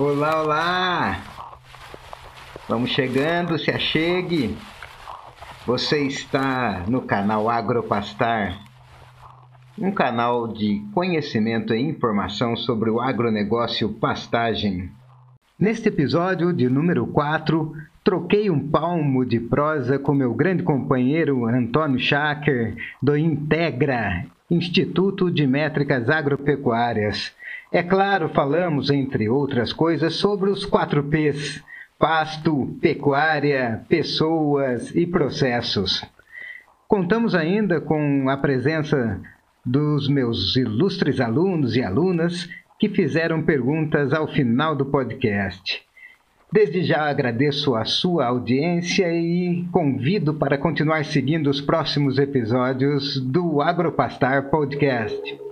Olá, olá! Vamos chegando, se achegue. Você está no canal Agropastar, um canal de conhecimento e informação sobre o agronegócio pastagem. Neste episódio de número 4, troquei um palmo de prosa com meu grande companheiro Antônio Schacker, do Integra, Instituto de Métricas Agropecuárias. É claro, falamos, entre outras coisas, sobre os quatro P's: pasto, pecuária, pessoas e processos. Contamos ainda com a presença dos meus ilustres alunos e alunas que fizeram perguntas ao final do podcast. Desde já agradeço a sua audiência e convido para continuar seguindo os próximos episódios do Agropastar Podcast.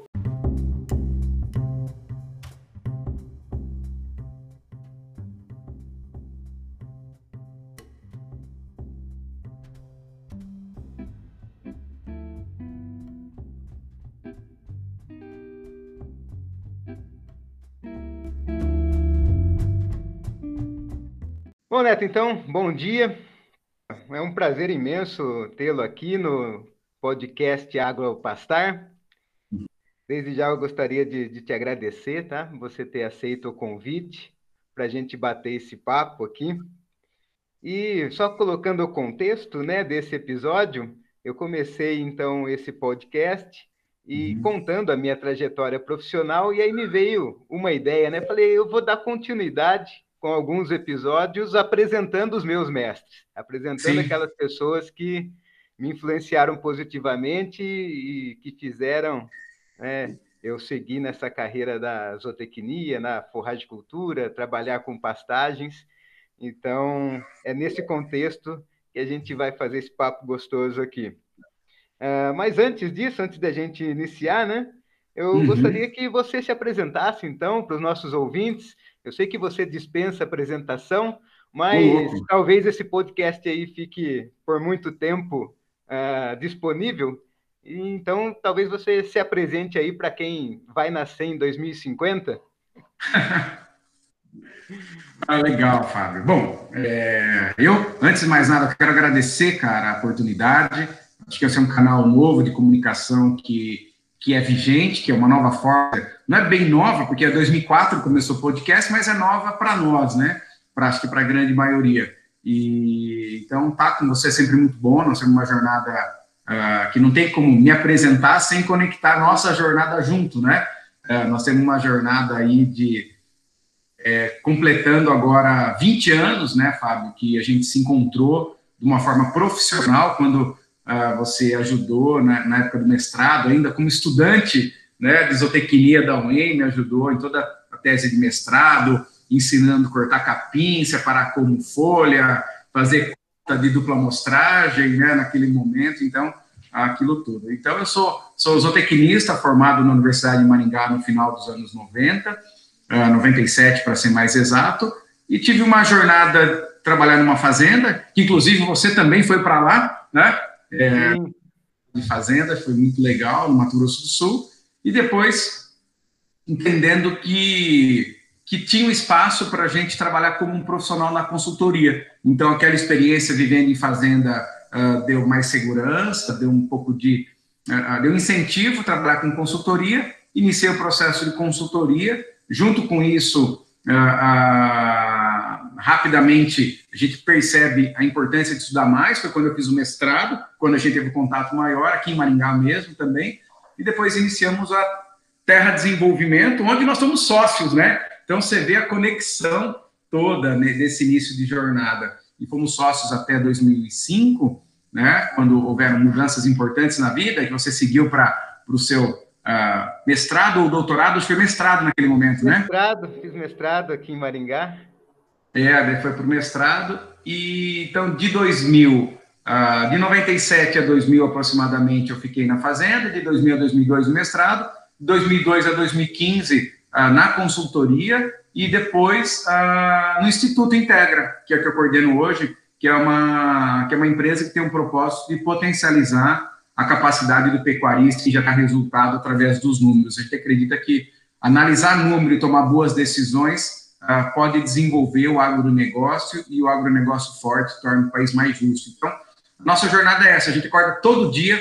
Bom, Neto, então, bom dia. É um prazer imenso tê-lo aqui no podcast Agropastar. Desde já eu gostaria de, de, te agradecer, tá? Você ter aceito o convite para a gente bater esse papo aqui. E só colocando o contexto, né, desse episódio, eu comecei então esse podcast e uhum. contando a minha trajetória profissional e aí me veio uma ideia, né? Falei, eu vou dar continuidade com alguns episódios apresentando os meus mestres, apresentando Sim. aquelas pessoas que me influenciaram positivamente e que fizeram né, eu seguir nessa carreira da zootecnia, na forragicultura, trabalhar com pastagens. Então, é nesse contexto que a gente vai fazer esse papo gostoso aqui. Uh, mas antes disso, antes da gente iniciar, né, eu uhum. gostaria que você se apresentasse, então, para os nossos ouvintes, eu sei que você dispensa apresentação, mas uhum. talvez esse podcast aí fique por muito tempo uh, disponível. Então, talvez você se apresente aí para quem vai nascer em 2050. ah, legal, Fábio. Bom, é, eu, antes de mais nada, quero agradecer, cara, a oportunidade. Acho que esse é um canal novo de comunicação que que é vigente, que é uma nova forma, não é bem nova, porque é 2004 começou o podcast, mas é nova para nós, né? Pra, acho que para a grande maioria. E então tá com você é sempre muito bom, nós temos uma jornada uh, que não tem como me apresentar sem conectar nossa jornada junto, né? Uh, nós temos uma jornada aí de é, completando agora 20 anos, né, Fábio, que a gente se encontrou de uma forma profissional quando uh, você ajudou na, na, época do mestrado, ainda como estudante né, de zootecnia da UEM, me ajudou em toda a tese de mestrado, ensinando cortar capim, separar como folha, fazer conta de dupla amostragem, né, naquele momento, então, aquilo tudo. Então, eu sou, sou zootecnista, formado na Universidade de Maringá no final dos anos 90, uh, 97 para ser mais exato, e tive uma jornada trabalhando numa fazenda, que inclusive você também foi para lá, né? É, de fazenda, foi muito legal, no Mato Grosso do Sul, e depois entendendo que, que tinha um espaço para a gente trabalhar como um profissional na consultoria. Então, aquela experiência vivendo em fazenda uh, deu mais segurança, deu um pouco de. Uh, deu incentivo trabalhar com consultoria, iniciei o processo de consultoria, junto com isso, uh, rapidamente a gente percebe a importância de estudar mais, foi quando eu fiz o mestrado, quando a gente teve um contato maior, aqui em Maringá mesmo também, e depois iniciamos a Terra Desenvolvimento, onde nós somos sócios, né? Então você vê a conexão toda nesse início de jornada. E fomos sócios até 2005, né? Quando houveram mudanças importantes na vida, que você seguiu para o seu uh, mestrado ou doutorado, acho que foi mestrado naquele momento, mestrado, né? Mestrado, fiz mestrado aqui em Maringá. É, foi para o mestrado. E então, de 2000, uh, ah, de 97 a 2000 aproximadamente, eu fiquei na fazenda. De 2000 a 2002 no mestrado. De 2002 a 2015 uh, ah, na consultoria e depois uh, no Instituto Integra, que é que eu coordeno hoje, que é uma que é uma empresa que tem um propósito de potencializar a capacidade do pecuarista que já está resultado através dos números. A gente acredita que analisar número e tomar boas decisões uh, pode desenvolver o agronegócio e o agronegócio forte torna o país mais justo. Então, nossa jornada é essa, a gente acorda todo dia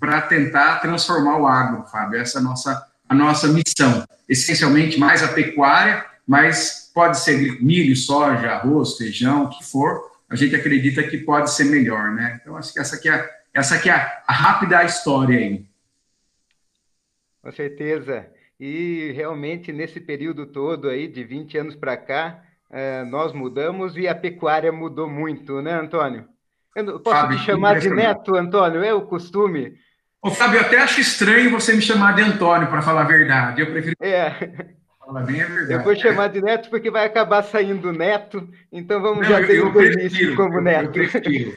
para tentar transformar o agro, Fábio, essa é a nossa, a nossa missão. Essencialmente mais a pecuária, mas pode ser milho, soja, arroz, feijão, o que for, a gente acredita que pode ser melhor, né? Então, acho que essa aqui é, essa aqui é a rápida história aí. Com certeza. E realmente, nesse período todo aí, de 20 anos para cá, é, nós mudamos e a pecuária mudou muito, né, Antônio? Eu posso Fábio, te chamar de neto, Antônio? É o costume. Ô, Fábio, eu até acho estranho você me chamar de Antônio, para falar a verdade. Eu prefiro. É. Falar bem a verdade. Eu vou chamar de neto porque vai acabar saindo neto, então vamos Não, já ter o início como eu, neto. Eu prefiro.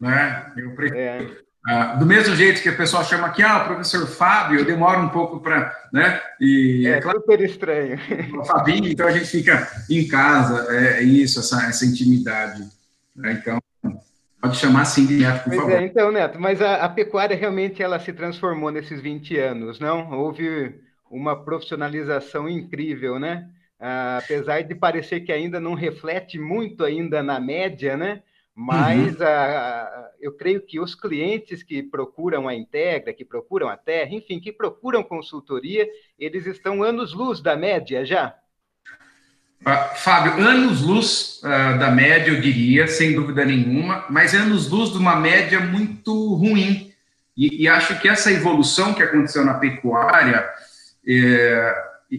Né? Eu prefiro. É. Ah, do mesmo jeito que o pessoal chama aqui, ah, o professor Fábio, demora um pouco para, né? E, é, é claro, super estranho. O Fabinho, então a gente fica em casa, é, é isso, essa, essa intimidade. Né? Então, pode chamar assim de Neto, por pois favor. É, então, Neto, mas a, a, pecuária realmente ela se transformou nesses 20 anos, não? Houve uma profissionalização incrível, né? Ah, apesar de parecer que ainda não reflete muito ainda na média, né? Mas uhum. a, eu creio que os clientes que procuram a Integra, que procuram a Terra, enfim, que procuram consultoria, eles estão anos-luz da média já? Uh, Fábio, anos-luz uh, da média, eu diria, sem dúvida nenhuma, mas anos-luz de uma média muito ruim. E, e, acho que essa evolução que aconteceu na pecuária, é,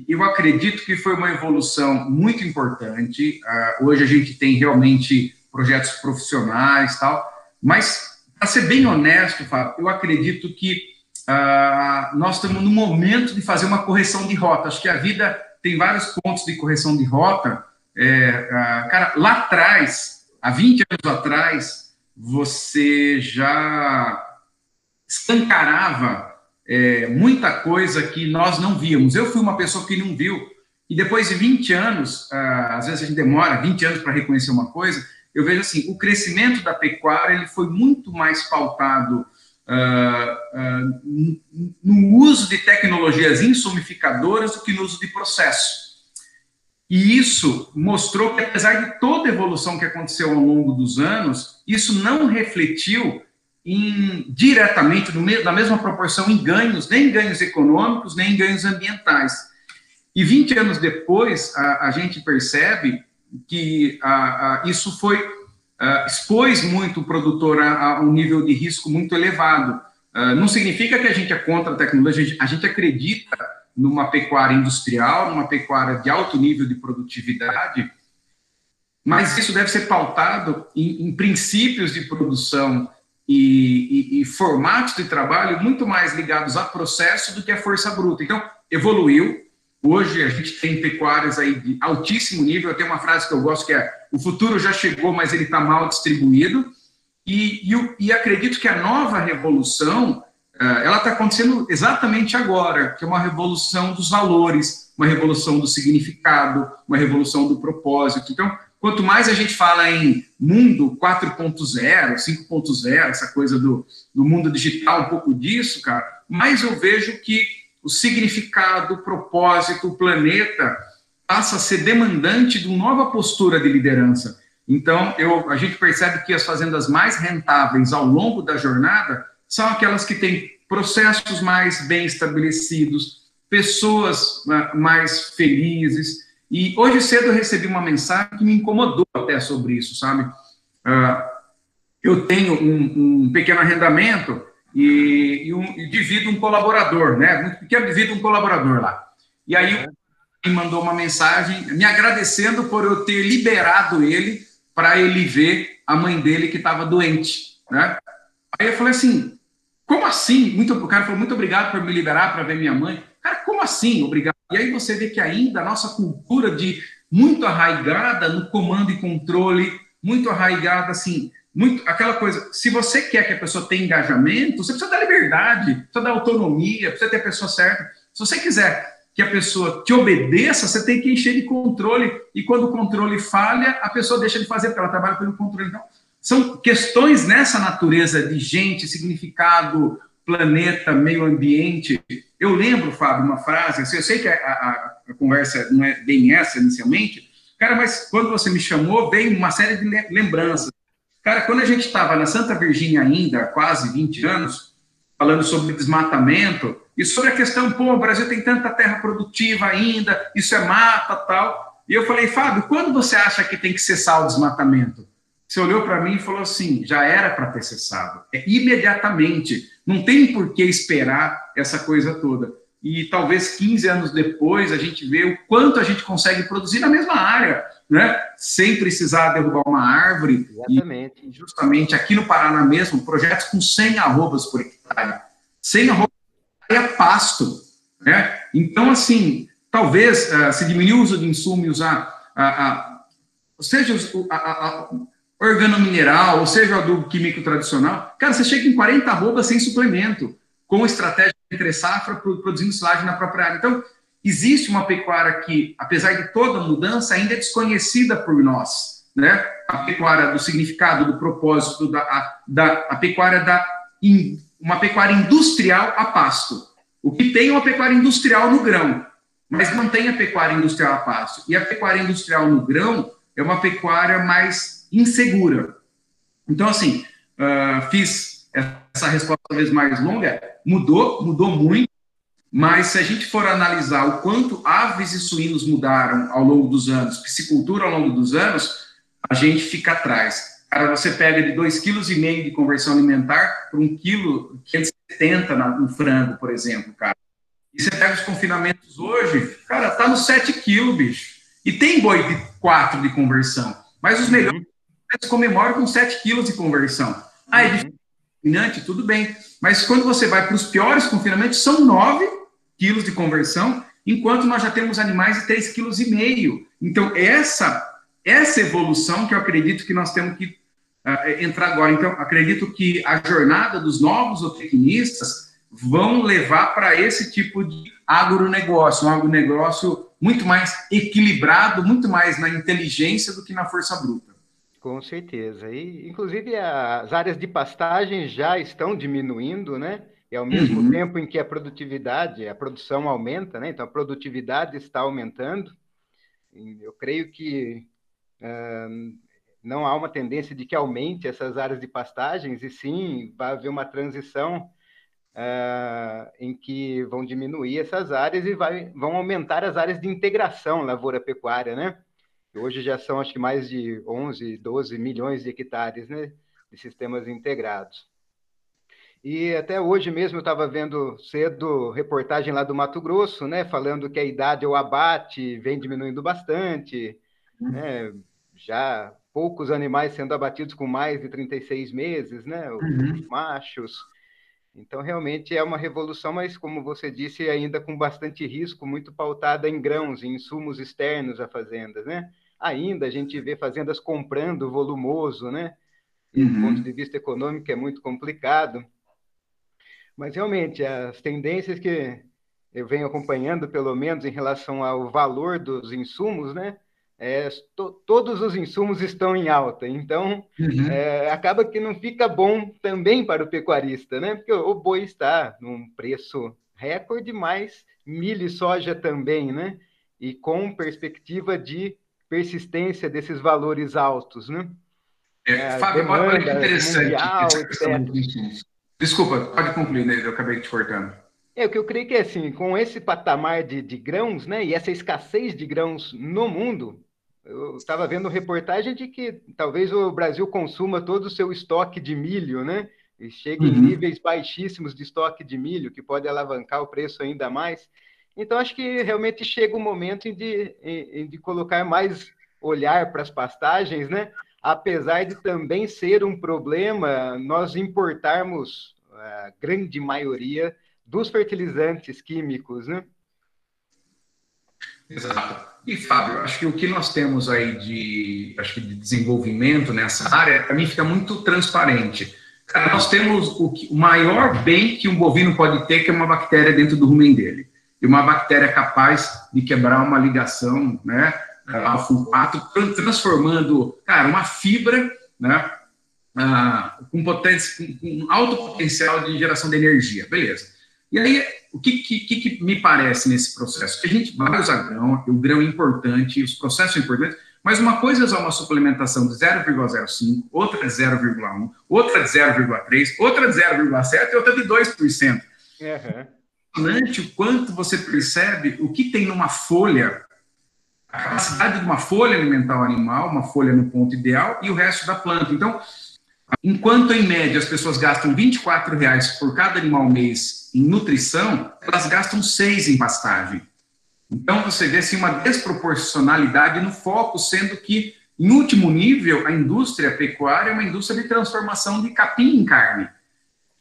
eu acredito que foi uma evolução muito importante. Uh, hoje a gente tem realmente projetos profissionais tal. Mas, para ser bem honesto, Fábio, eu acredito que uh, nós estamos no momento de fazer uma correção de rota. Acho que a vida tem vários pontos de correção de rota. É, uh, cara, lá atrás, há 20 anos atrás, você já escancarava é, muita coisa que nós não víamos. Eu fui uma pessoa que não viu. E depois de 20 anos, uh, às vezes a gente demora 20 anos para reconhecer uma coisa, eu vejo assim, o crescimento da pecuária ele foi muito mais pautado uh, uh, no uso de tecnologias insumificadoras do que no uso de processo. E isso mostrou que, apesar de toda a evolução que aconteceu ao longo dos anos, isso não refletiu em, diretamente, no, na mesma proporção, em ganhos, nem em ganhos econômicos, nem em ganhos ambientais. E 20 anos depois, a, a gente percebe que ah, ah, isso foi ah, expôs muito o produtor a, a, um nível de risco muito elevado. Não significa que a gente é contra a tecnologia, a gente acredita numa pecuária industrial, numa pecuária de alto nível de produtividade, mas isso deve ser pautado em, em princípios de produção e, e, e, formatos de trabalho muito mais ligados a processo do que a força bruta. Então, evoluiu, Hoje a gente tem pecuárias aí de altíssimo nível. Tem uma frase que eu gosto que é: o futuro já chegou, mas ele está mal distribuído. E, e, e, acredito que a nova revolução eh, ela está acontecendo exatamente agora, que é uma revolução dos valores, uma revolução do significado, uma revolução do propósito. Então, quanto mais a gente fala em mundo 4.0, 5.0, essa coisa do, do mundo digital, um pouco disso, cara, mais eu vejo que o significado, o propósito, o planeta passa a ser demandante de uma nova postura de liderança. Então, eu, a gente percebe que as fazendas mais rentáveis ao longo da jornada são aquelas que têm processos mais bem estabelecidos, pessoas né, mais felizes. E hoje cedo eu recebi uma mensagem que me incomodou até sobre isso, sabe? Uh, eu tenho um, um pequeno arrendamento e, e, um, e divido um colaborador, né? Muito pequeno, divido um colaborador lá. E aí é. me mandou uma mensagem me agradecendo por eu ter liberado ele para ele ver a mãe dele que estava doente, né? Aí eu falei assim, como assim? Muito, o cara falou, muito obrigado por me liberar para ver minha mãe. Cara, como assim? Obrigado. E aí você vê que ainda a nossa cultura de muito arraigada no comando e controle, muito arraigada assim, muito aquela coisa, se você quer que a pessoa tenha engajamento, você precisa dar liberdade, precisa dar autonomia, precisa ter a pessoa certa. Se você quiser que a pessoa te obedeça, você tem que encher de controle, e quando o controle falha, a pessoa deixa de fazer, porque ela trabalha pelo controle. Então, são questões nessa natureza de gente, significado, planeta, meio ambiente. Eu lembro, Fábio, uma frase, assim, eu sei que a, a, a conversa não é bem essa inicialmente, Cara, mas quando você me chamou, veio uma série de lembranças. Cara, quando a gente estava na Santa Virgínia ainda, quase 20 anos, falando sobre desmatamento e sobre a questão, pô, o Brasil tem tanta terra produtiva ainda, isso é mata, tal. E eu falei, Fábio, quando você acha que tem que cessar o desmatamento? Você olhou para mim e falou assim: já era para ter cessado. É imediatamente. Não tem por que esperar essa coisa toda. E talvez 15 anos depois a gente vê o quanto a gente consegue produzir na mesma área, né? sem precisar derrubar uma árvore. Exatamente. E justamente aqui no Paraná mesmo, projetos com 100 arrobas por hectare. 100 arrobas por hectare é pasto. Né? Então, assim, talvez uh, se diminuir o uso de insumos e usar, uh, seja a, a organomineral, ou seja, o adubo químico tradicional, cara, você chega em 40 arrobas sem suplemento, com estratégia entre safra, produzindo silagem na própria área. Então, existe uma pecuária que, apesar de toda mudança, ainda é desconhecida por nós, né? A pecuária do significado, do propósito, da, a, da a pecuária da in, uma pecuária industrial a pasto. O que tem é uma pecuária industrial no grão, mas não tem a pecuária industrial a pasto. E a pecuária industrial no grão é uma pecuária mais insegura. Então, assim, uh, fiz essa resposta talvez mais longa, mudou, mudou muito, mas se a gente for analisar o quanto aves e suínos mudaram ao longo dos anos, piscicultura ao longo dos anos, a gente fica atrás. Cara, você pega de 2,5 kg de conversão alimentar para 1 kg 570 no frango, por exemplo, cara. E você pega os confinamentos hoje, cara, tá no 7 kg, bicho. E tem boi de 4 de conversão. Mas os melhores comemora com 7 quilos de conversão. Ah, é dominante, tudo bem. Mas quando você vai para os piores confinamentos, são 9 quilos de conversão, enquanto nós já temos animais de 3,5 kg. Então, essa, essa evolução que eu acredito que nós temos que uh, entrar agora. Então, acredito que a jornada dos novos zootecnistas vão levar para esse tipo de agronegócio, um agronegócio muito mais equilibrado, muito mais na inteligência do que na força bruta. Com certeza. E, inclusive, as áreas de pastagem já estão diminuindo, né? E ao mesmo uhum. tempo em que a produtividade, a produção aumenta, né? Então, a produtividade está aumentando. Eu creio que não há uma tendência de que aumente essas áreas de pastagens, e sim vai haver uma transição uh, em que vão diminuir essas áreas e vai, vão aumentar as áreas de integração lavoura-pecuária, né? Hoje já são, acho que, mais de 11, 12 milhões de hectares né, de sistemas integrados. E até hoje mesmo eu estava vendo cedo reportagem lá do Mato Grosso, né, falando que a idade ao abate vem diminuindo bastante, né, já poucos animais sendo abatidos com mais de 36 meses, né, os uhum. machos. Então, realmente é uma revolução, mas, como você disse, ainda com bastante risco, muito pautada em grãos, em insumos externos a fazendas, né? Ainda a gente vê fazendas comprando volumoso, né? E, uhum. Do ponto de vista econômico é muito complicado. Mas, realmente, as tendências que eu venho acompanhando, pelo menos em relação ao valor dos insumos, né? É, to, todos os insumos estão em alta, então uhum. é, acaba que não fica bom também para o pecuarista, né? Porque o, boi está num preço recorde, mas milho e soja também, né? E com perspectiva de persistência desses valores altos, né? É, é Fábio, olha que interessante. Mundial, Desculpa, pode concluir, né? Eu acabei te cortando. É, o que eu creio que é assim, com esse patamar de, de grãos, né, e essa escassez de grãos no mundo, eu estava vendo reportagem de que talvez o Brasil consuma todo o seu estoque de milho, né? E chegue uhum. em níveis baixíssimos de estoque de milho, que pode alavancar o preço ainda mais. Então, acho que realmente chega o momento de, de colocar mais olhar para as pastagens, né? Apesar de também ser um problema nós importarmos a grande maioria dos fertilizantes químicos, né? Exato. E, Fábio, acho que o que nós temos aí de, acho que de desenvolvimento nessa área, para mim, fica muito transparente. Cara, nós temos o, que, o, maior bem que um bovino pode ter, que é uma bactéria dentro do rumen dele. E uma bactéria capaz de quebrar uma ligação, né, a sulfato, transformando, cara, uma fibra, né, ah, com, com, com alto potencial de geração de energia. Beleza. E aí, o que, que, que, me parece nesse processo? Que a gente vai usar grão, o grão é importante, os processos são importantes, Mas uma coisa é usar uma suplementação de 0,05, outra de 0,1, outra de 0,3, outra de 0,7 e outra de 2%. Uhum. o quanto você percebe o que tem numa folha, a capacidade de uma folha alimentar o animal, uma folha no ponto ideal e o resto da planta. Então, enquanto em média as pessoas gastam 24 reais por cada animal mês em nutrição, elas gastam 6 em pastagem. Então, você vê assim, uma desproporcionalidade no foco, sendo que, em último nível, a indústria pecuária é uma indústria de transformação de capim em carne.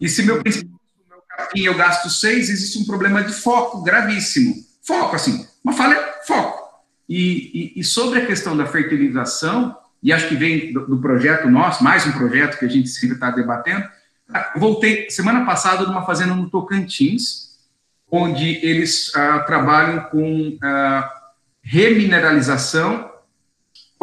E se meu principal meu capim eu gasto seis, existe um problema de foco gravíssimo. Foco, assim, uma falha, foco. E, e, e sobre a questão da fertilização, e acho que vem do, do projeto nosso, mais um projeto que a gente sempre está debatendo, eu voltei semana passada de uma fazenda no Tocantins, onde eles ah, trabalham com ah, remineralização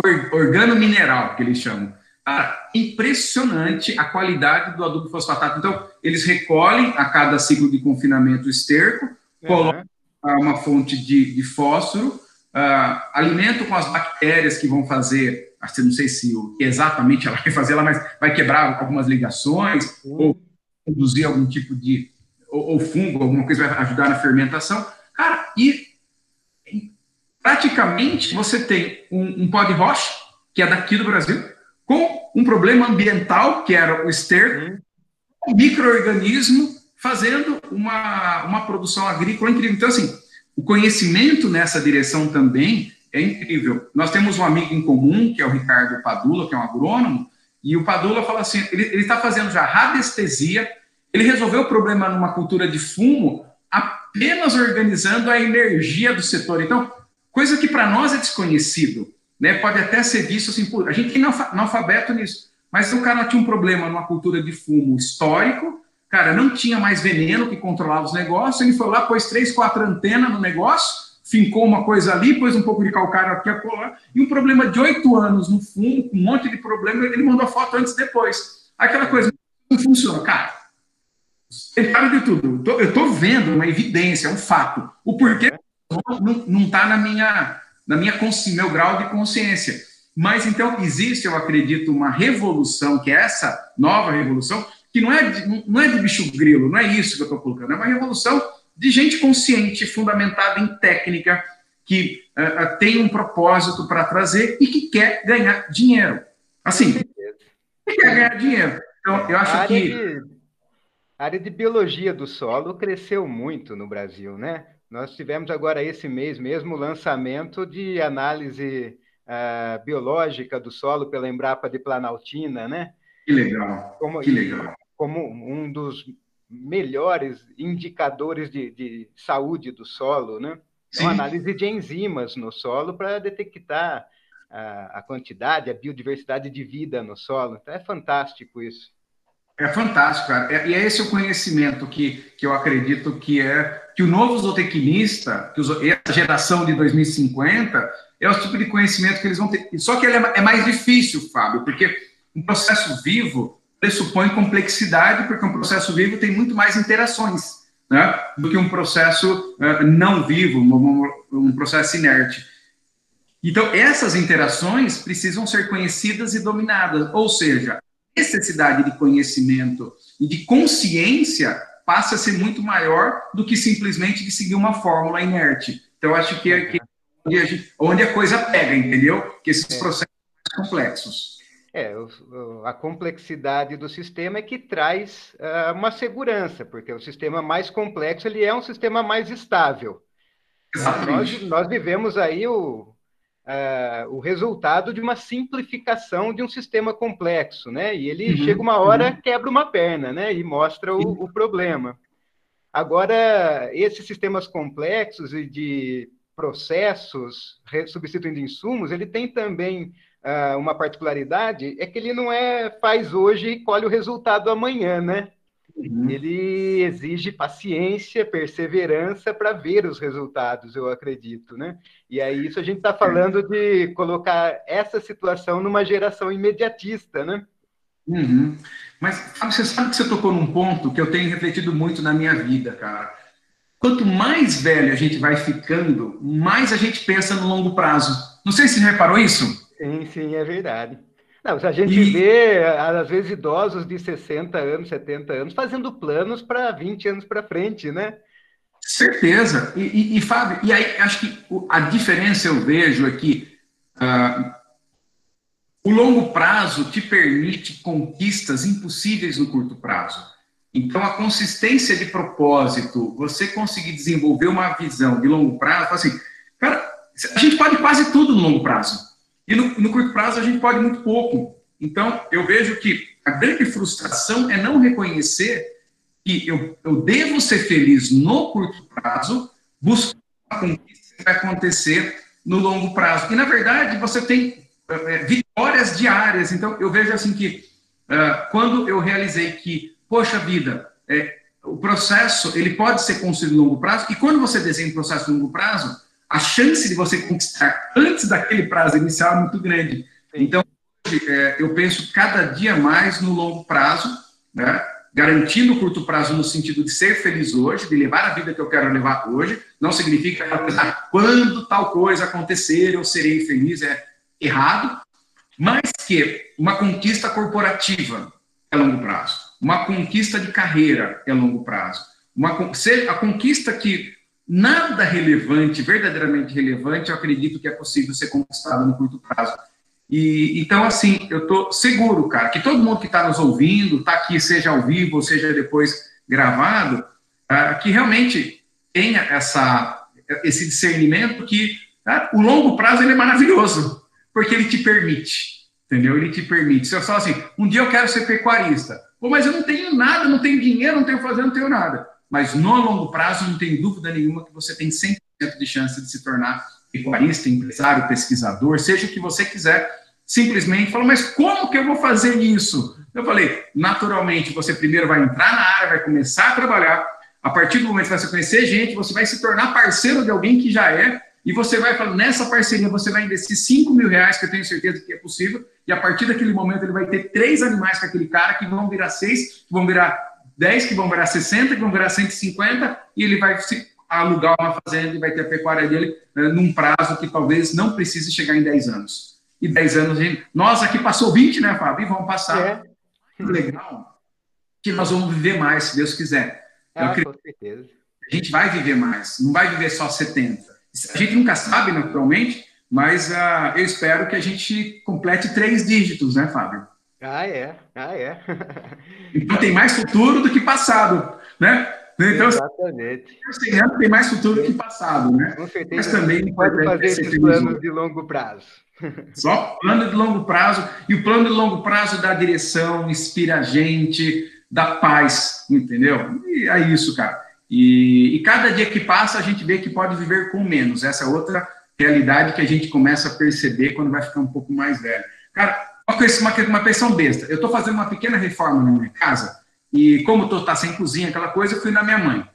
or, organomineral, que eles chamam. Ah, impressionante a qualidade do adubo fosfatato. Então, eles recolhem a cada ciclo de confinamento o esterco, uhum. colocam uma fonte de, de fósforo, ah, alimentam com as bactérias que vão fazer, que não sei se exatamente ela vai fazer, ela mas vai quebrar algumas ligações, ou produzir algum tipo de ou, ou fungo, alguma coisa vai ajudar na fermentação. Cara, e praticamente você tem um, um pó de rocha, que é daqui do Brasil, com um problema ambiental, que era o esterco, um microorganismo fazendo uma, uma produção agrícola incrível. Então, assim, o conhecimento nessa direção também é incrível. Nós temos um amigo em comum, que é o Ricardo Padula, que é um agrônomo, e o Padula fala assim, ele está fazendo já radiestesia ele resolveu o problema numa cultura de fumo apenas organizando a energia do setor. Então, coisa que para nós é desconhecido, né? Pode até ser visto assim, a gente tem analfabeto nisso. Mas o cara tinha um problema numa cultura de fumo histórico, cara, não tinha mais veneno que controlava os negócios, ele foi lá, pôs três, quatro antenas no negócio, fincou uma coisa ali, pôs um pouco de calcário aqui, acolá, e um problema de oito anos no fumo, com um monte de problema, ele mandou a foto antes e depois. Aquela coisa não funciona. Cara, Tentaram de tudo. Eu estou vendo uma evidência, um fato. O porquê não está na minha, na minha meu grau de consciência. Mas então existe, eu acredito, uma revolução, que é essa nova revolução, que não é de, não é de bicho grilo, não é isso que eu estou colocando, é uma revolução de gente consciente, fundamentada em técnica, que uh, tem um propósito para trazer e que quer ganhar dinheiro. Assim, que quer ganhar dinheiro. Então, eu acho que. A área de biologia do solo cresceu muito no Brasil, né? Nós tivemos agora esse mês mesmo o lançamento de análise uh, biológica do solo pela Embrapa de Planaltina, né? Que legal, como, que legal. Como um dos melhores indicadores de, de saúde do solo, né? É uma análise de enzimas no solo para detectar a, a quantidade, a biodiversidade de vida no solo. Então é fantástico isso. É fantástico, cara. É, e é esse o conhecimento que, que eu acredito que é que o novo zootecnista, que essa geração de 2050, é o tipo de conhecimento que eles vão ter. Só que ele é, é mais difícil, Fábio, porque um processo vivo pressupõe complexidade, porque um processo vivo tem muito mais interações né, do que um processo uh, não vivo, um, um processo inerte. Então, essas interações precisam ser conhecidas e dominadas, ou seja, necessidade de conhecimento e de consciência passa a ser muito maior do que simplesmente de seguir uma fórmula inerte. Então, acho que é onde, a gente, onde a coisa pega, entendeu? Que esses é. processos mais complexos. É, a complexidade do sistema é que traz uh, uma segurança, porque o sistema mais complexo ele é um sistema mais estável. Nós, nós vivemos aí o, uh, o resultado de uma simplificação de um sistema complexo, né? E ele uhum, chega uma hora, uhum. quebra uma perna, né? E mostra o, o problema. Agora, esses sistemas complexos e de processos substituindo insumos, ele tem também uh, uma particularidade, é que ele não é faz hoje e colhe o resultado amanhã, né? Uhum. Ele exige paciência, perseverança para ver os resultados, eu acredito, né? E aí isso a gente está falando de colocar essa situação numa geração imediatista, né? Uhum. Mas você sabe que você tocou num ponto que eu tenho refletido muito na minha vida, cara. Quanto mais velho a gente vai ficando, mais a gente pensa no longo prazo. Não sei se você reparou isso. Sim, sim, é verdade. Não, a gente e... vê, às vezes, idosos de 60 anos, 70 anos, fazendo planos para 20 anos para frente, né? Certeza. E, e, e, Fábio, e aí acho que a diferença eu vejo aqui, uh, o longo prazo te permite conquistas impossíveis no curto prazo. Então, a consistência de propósito, você conseguir desenvolver uma visão de longo prazo, assim, cara, a gente pode quase tudo no longo prazo. E no, no curto prazo a gente pode muito pouco. Então, eu vejo que a grande frustração é não reconhecer que eu, eu devo ser feliz no curto prazo, buscar a conquista que vai acontecer no longo prazo. E, na verdade, você tem é, vitórias diárias. Então, eu vejo assim que uh, quando eu realizei que poxa vida, é, o processo ele pode ser construído a longo prazo, e quando você desenha um processo a longo prazo, a chance de você conquistar antes daquele prazo inicial é muito grande. Então, é, eu penso cada dia mais no longo prazo, né? garantindo o curto prazo no sentido de ser feliz hoje, de levar a vida que eu quero levar hoje, não significa ah, quando tal coisa acontecer eu serei feliz, é errado, mas que uma conquista corporativa é longo prazo. Uma conquista de carreira é longo prazo. Uma, a conquista que nada relevante, verdadeiramente relevante, eu acredito que é possível ser conquistada no curto prazo. E então, assim, eu estou seguro, cara, que todo mundo que está nos ouvindo, está aqui, seja ao vivo ou seja depois gravado, uh, que realmente tenha essa, esse discernimento que uh, o longo prazo ele é maravilhoso, porque ele te permite, entendeu? Ele te permite. Se eu só assim, um dia eu quero ser pecuarista, Pô, mas eu não tenho nada, não tenho dinheiro, não tenho fazer, não tenho nada. Mas no longo prazo, não tem dúvida nenhuma que você tem 100% de chance de se tornar pecuarista, empresário, pesquisador, seja o que você quiser. Simplesmente falou, mas como que eu vou fazer isso? Eu falei, naturalmente, você primeiro vai entrar na área, vai começar a trabalhar. A partir do momento que você conhecer gente, você vai se tornar parceiro de alguém que já é, e você vai falar, nessa parceria você vai investir 5 mil reais, que eu tenho certeza que é possível, e a partir daquele momento ele vai ter três animais com aquele cara, que vão virar seis, que vão virar 10, que vão virar 60, que vão virar 150, e ele vai se alugar uma fazenda e vai ter a pecuária dele né, num prazo que talvez não precise chegar em 10 anos. E 10 anos, gente, nós aqui passou 20, né, Fábio? E vamos passar. É. Legal. Que nós vamos viver mais, se Deus quiser. Ah, com certeza. A gente vai viver mais, não vai viver só 70 a gente nunca sabe, naturalmente, mas uh, eu espero que a gente complete três dígitos, né, Fábio? Ah, é. Ah, é. então tem mais futuro do que passado, né? Então, Exatamente. tem mais futuro do que passado, né? Com certeza. Mas também pode fazer esses planos de longo prazo. Só plano de longo prazo. E o plano de longo prazo dá direção, inspira a gente, dá paz, entendeu? E é isso, cara. E, e, cada dia que passa, a gente vê que pode viver com menos. Essa é outra realidade que a gente começa a perceber quando vai ficar um pouco mais velho. Cara, uma, coisa, uma, pensão besta. Eu estou fazendo uma pequena reforma na minha casa, e como estou tá sem cozinha, aquela coisa, eu fui na minha mãe.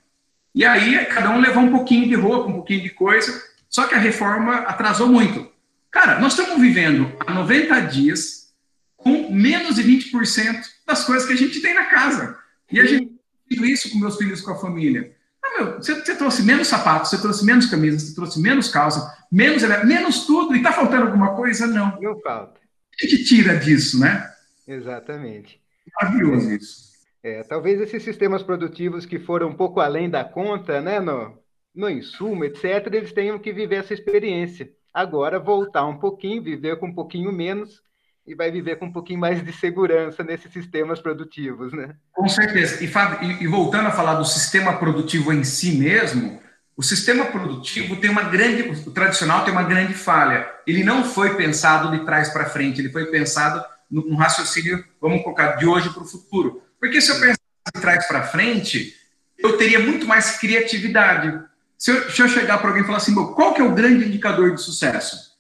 E aí, cada um levou um pouquinho de roupa, um pouquinho de coisa, só que a reforma atrasou muito. Cara, nós estamos vivendo há 90 dias com menos de 20% das coisas que a gente tem na casa. E a gente isso com meus filhos, com a família. Ah, meu, você, você, trouxe menos sapatos, você trouxe menos camisas, você trouxe menos calça, menos, menos tudo, e está faltando alguma coisa? Não. Não falta. A gente tira disso, né? Exatamente. Maravilhoso isso. É, talvez esses sistemas produtivos que foram um pouco além da conta, né, no, no insumo, etc., eles tenham que viver essa experiência. Agora, voltar um pouquinho, viver com um pouquinho menos e vai viver com um pouquinho mais de segurança nesses sistemas produtivos, né? Com certeza. E, Fábio, e, e voltando a falar do sistema produtivo em si mesmo, o sistema produtivo tem uma grande, o tradicional tem uma grande falha. Ele não foi pensado de trás para frente, ele foi pensado no, raciocínio, vamos colocar, de hoje para o futuro. Porque se eu pensasse de trás para frente, eu teria muito mais criatividade. Se eu, se eu chegar para alguém e falar assim, qual que é o grande indicador de sucesso?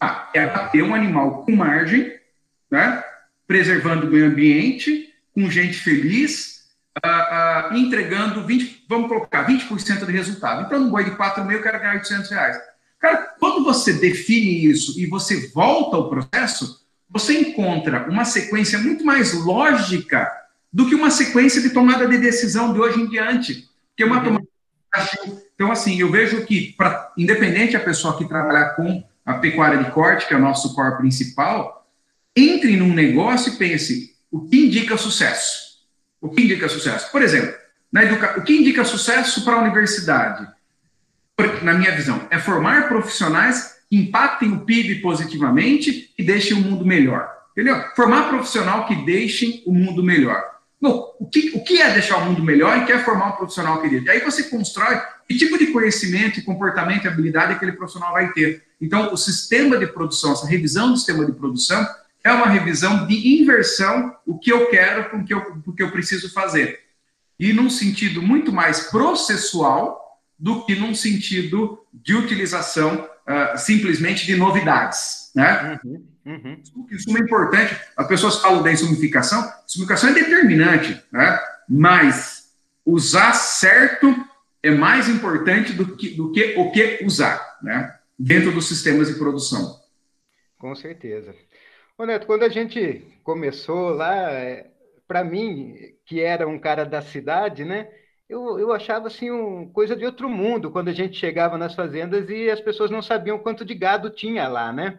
Ah, é ter um animal com margem, né? preservando o meio ambiente, com gente feliz, uh, uh, entregando 20, vamos colocar, 20% de resultado. Então, no boi de 4 mil, eu quero ganhar 800 reais. Cara, quando você define isso e você volta ao processo, você encontra uma sequência muito mais lógica do que uma sequência de tomada de decisão de hoje em diante. Que é uma uhum. tomada. Então, assim, eu vejo que, pra, independente a pessoa que trabalhar com a pecuária de corte, que é o nosso core principal, entre num negócio e pense o que indica sucesso. O que indica sucesso? Por exemplo, na educa... o que indica sucesso para a universidade? Na minha visão, é formar profissionais que impactem o PIB positivamente e deixem o mundo melhor. Entendeu? Formar profissional que deixem o mundo melhor. Bom, o que, o que é deixar o mundo melhor e quer é formar um profissional querido? Aí você constrói que tipo de conhecimento, comportamento e habilidade aquele profissional vai ter. Então, o sistema de produção, essa revisão do sistema de produção, é uma revisão de inversão, o que eu quero com o que eu, o que eu preciso fazer. E num sentido muito mais processual do que num sentido de utilização uh, simplesmente de novidades. Né? Uhum, uhum. Isso é importante. As pessoas falam da insumificação. Insumificação é determinante, né? mas usar certo é mais importante do que, do que o que usar né? dentro dos sistemas de produção. Com certeza. Ô Neto, quando a gente começou lá, é, para mim, que era um cara da cidade, né? Eu, eu achava assim um, coisa de outro mundo quando a gente chegava nas fazendas e as pessoas não sabiam quanto de gado tinha lá, né?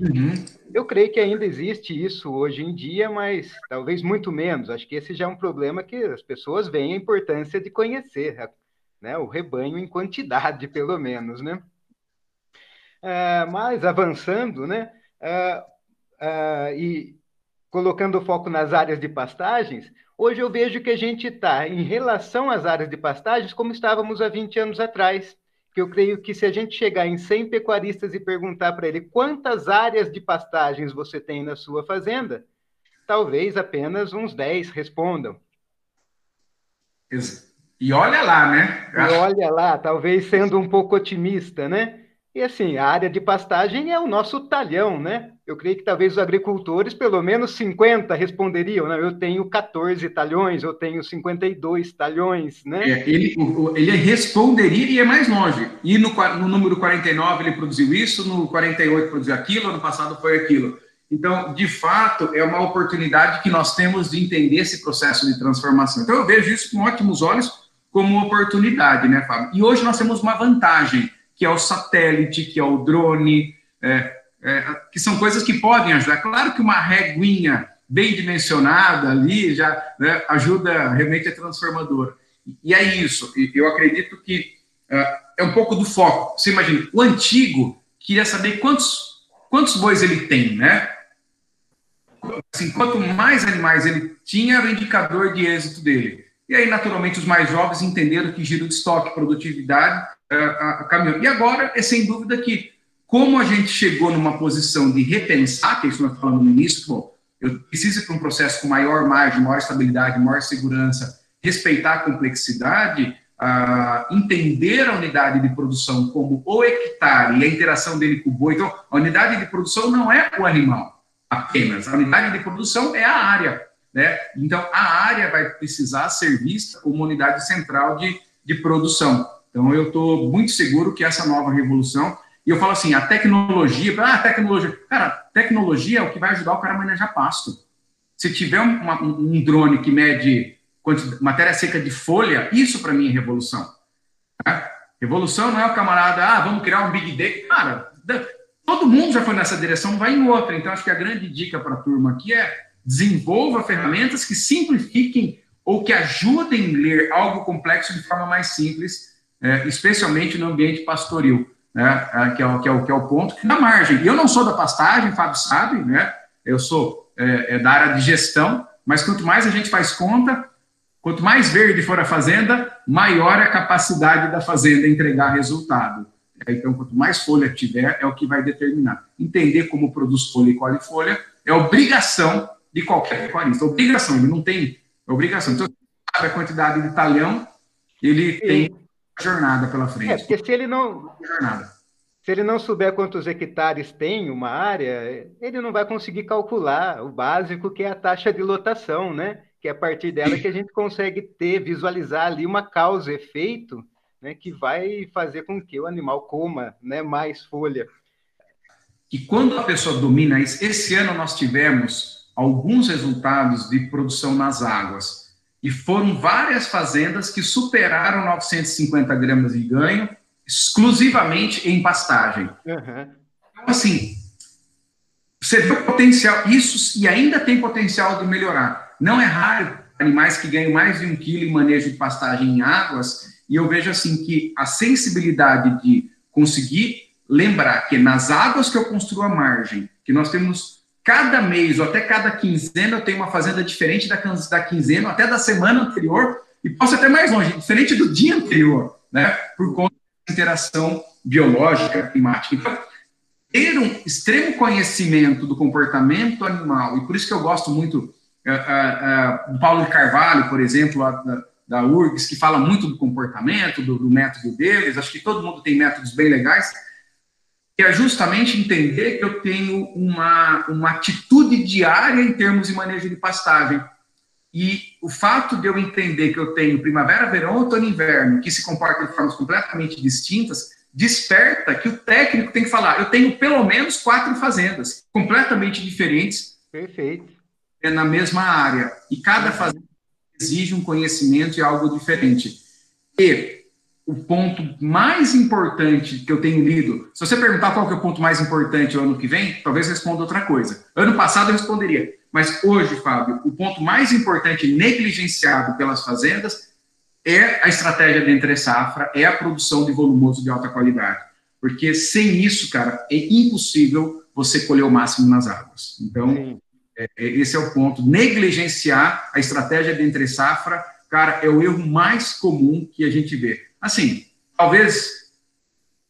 Uhum. Eu creio que ainda existe isso hoje em dia, mas talvez muito menos. Acho que esse já é um problema que as pessoas veem a importância de conhecer, né? O rebanho em quantidade, pelo menos, né? Uh, mas avançando, né? Uh, uh, e colocando o foco nas áreas de pastagens, hoje eu vejo que a gente está, em relação às áreas de pastagens, como estávamos há 20 anos atrás. Que eu creio que se a gente chegar em 100 pecuaristas e perguntar para ele quantas áreas de pastagens você tem na sua fazenda, talvez apenas uns 10 respondam. E olha lá, né? E olha lá, talvez sendo um pouco otimista, né? E assim, a área de pastagem é o nosso talhão, né? Eu creio que talvez os agricultores, pelo menos 50, responderiam, né? Eu tenho 14 talhões, eu tenho 52 talhões, né? É, ele, ele responderia e é mais longe. E no, no número 49 ele produziu isso, no 48 produziu aquilo, ano passado foi aquilo. Então, de fato, é uma oportunidade que nós temos de entender esse processo de transformação. Então, eu vejo isso com ótimos olhos como oportunidade, né, Fábio? E hoje nós temos uma vantagem que é o satélite, que é o drone, é, é, que são coisas que podem ajudar. Claro que uma reguinha bem dimensionada ali já né, ajuda, realmente é transformador. E é isso, eu acredito que é, é um pouco do foco. Você imagina, o antigo queria saber quantos, quantos bois ele tem, né? Assim, quanto mais animais ele tinha, era o indicador de êxito dele. E aí, naturalmente, os mais jovens entenderam que giro de estoque, produtividade, a, a caminhão. E agora é sem dúvida que, como a gente chegou numa posição de repensar, que é isso nós falamos no início, eu preciso ir para um processo com maior margem, maior estabilidade, maior segurança, respeitar a complexidade, a entender a unidade de produção como o hectare e a interação dele com o boi. Então, a unidade de produção não é o animal apenas, a unidade de produção é a área. Né? Então, a área vai precisar ser vista como unidade central de, de produção. Então, eu estou muito seguro que essa nova revolução, e eu falo assim, a tecnologia, ah, tecnologia, cara, tecnologia é o que vai ajudar o cara a manejar pasto. Se tiver uma, um drone que mede matéria seca de folha, isso para mim é revolução. Tá? Revolução não é o camarada, ah, vamos criar um Big Data. Cara, todo mundo já foi nessa direção, vai em outra. Então, acho que a grande dica para a turma aqui é desenvolva ferramentas que simplifiquem ou que ajudem a ler algo complexo de forma mais simples é, especialmente no ambiente pastoril, né, é, que, é o, que, é o, que é o ponto que dá margem. Eu não sou da pastagem, Fábio sabe, né, eu sou é, é, da área de gestão, mas quanto mais a gente faz conta, quanto mais verde for a fazenda, maior a capacidade da fazenda entregar resultado. É, então, quanto mais folha tiver, é o que vai determinar. Entender como produz folha e colhe folha é obrigação de qualquer pecuarista. Obrigação, ele não tem obrigação. Então, sabe a quantidade de talhão, ele tem jornada pela frente. É, porque se ele não. Jornada. Se ele não souber quantos hectares tem uma área, ele não vai conseguir calcular o básico, que é a taxa de lotação, né? Que é a partir dela que a gente consegue ter, visualizar ali uma causa efeito, né? Que vai fazer com que o animal coma né, mais folha. E quando a pessoa domina isso, esse ano nós tivemos alguns resultados de produção nas águas e foram várias fazendas que superaram 950 gramas de ganho exclusivamente em pastagem. Uhum. assim, você vê o potencial, isso e ainda tem potencial de melhorar. Não é raro animais que ganham mais de um quilo em manejo de pastagem em águas, e eu vejo assim que a sensibilidade de conseguir lembrar que nas águas que eu construo a margem, que nós temos cada mês ou até cada quinzena, eu tenho uma fazenda diferente da, da quinzena, até da semana anterior, e posso até mais longe, diferente do dia anterior, né? Por conta da interação biológica, climática. Então, ter um extremo conhecimento do comportamento animal, e por isso que eu gosto muito uh, uh, do Paulo de Carvalho, por exemplo, da, da URGS, que fala muito do comportamento, do, do, método deles, acho que todo mundo tem métodos bem legais, que é justamente entender que eu tenho uma, uma atitude diária em termos de manejo de pastagem. E o fato de eu entender que eu tenho primavera, verão, outono e inverno, que se comportam de formas completamente distintas, desperta que o técnico tem que falar: eu tenho pelo menos quatro fazendas completamente diferentes. Perfeito. É na mesma área. E cada fazenda exige um conhecimento e algo diferente. E o ponto mais importante que eu tenho lido, se você perguntar qual é o ponto mais importante o ano que vem, talvez responda outra coisa. Ano passado eu responderia, mas hoje, Fábio, o ponto mais importante negligenciado pelas fazendas é a estratégia de entre safra, é a produção de volumoso de alta qualidade. Porque sem isso, cara, é impossível você colher o máximo nas águas. Então, é, é, esse é o ponto. Negligenciar a estratégia de entre safra, cara, é o erro mais comum que a gente vê. Assim, talvez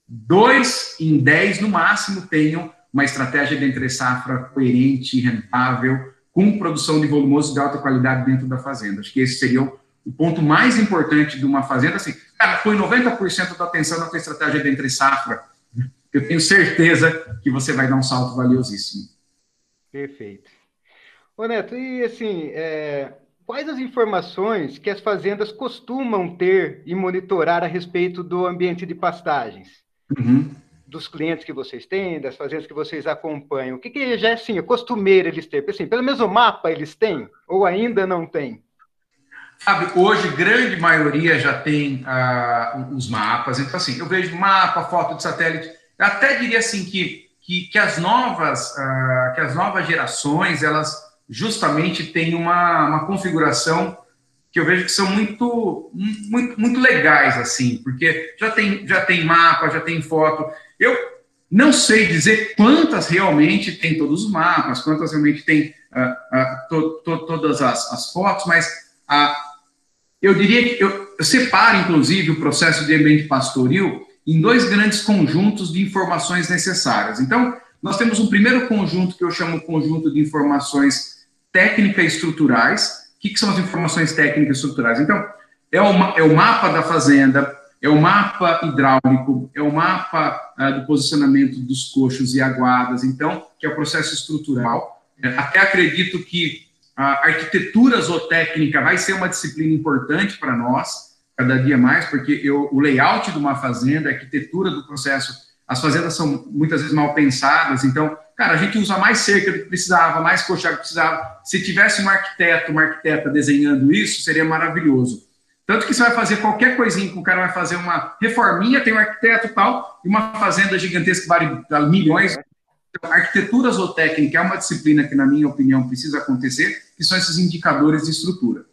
dois em dez, no máximo, tenham uma estratégia de entre safra coerente, rentável, com produção de volumoso de alta qualidade dentro da fazenda. Acho que esse seria o ponto mais importante de uma fazenda, assim, cara, põe 90% da atenção na tua estratégia de entre safra, eu tenho certeza que você vai dar um salto valiosíssimo. Perfeito. Ô Neto, e assim, é, quais as informações que as fazendas costumam ter e monitorar a respeito do ambiente de pastagens? Uhum. Dos clientes que vocês têm, das fazendas que vocês acompanham. O que, que já é assim, é costumeiro eles terem? Assim, pelo menos o mapa eles têm? Ou ainda não têm? Sabe, hoje, grande maioria já tem uh, os mapas. Então, assim, eu vejo mapa, foto de satélite. Eu até diria assim que, que, que as novas uh, que as novas gerações, elas justamente têm uma, uma configuração que eu vejo que são muito, muito, muito legais, assim, porque já tem, já tem mapa, já tem foto. Eu não sei dizer quantas realmente tem todos os mapas, quantas realmente tem uh, to, to, todas as, as fotos, mas ah, eu diria que eu, eu separo, inclusive, o processo de ambiente pastoril em dois grandes conjuntos de informações necessárias. Então, nós temos um primeiro conjunto que eu chamo conjunto de informações técnicas e estruturais. O que, que são as informações técnicas e estruturais? Então, é o, é o mapa da fazenda, é o mapa hidráulico, é o mapa uh, do posicionamento dos coxos e aguadas, então, que é o processo estrutural. Até acredito que a arquitetura zootécnica vai ser uma disciplina importante para nós, cada dia mais, porque eu, o layout de uma fazenda, a arquitetura do processo, as fazendas são muitas vezes mal pensadas, então, cara, a gente usa mais cerca do que precisava, mais coxa que precisava. Se tivesse um arquiteto, uma arquiteta desenhando isso, seria maravilhoso. Tanto que você vai fazer qualquer coisinha que o cara vai fazer uma reforminha, tem um arquiteto e tal, e uma fazenda gigantesca que vale milhões, então, arquitetura zootécnica é uma disciplina que, na minha opinião, precisa acontecer, que são esses indicadores de estrutura.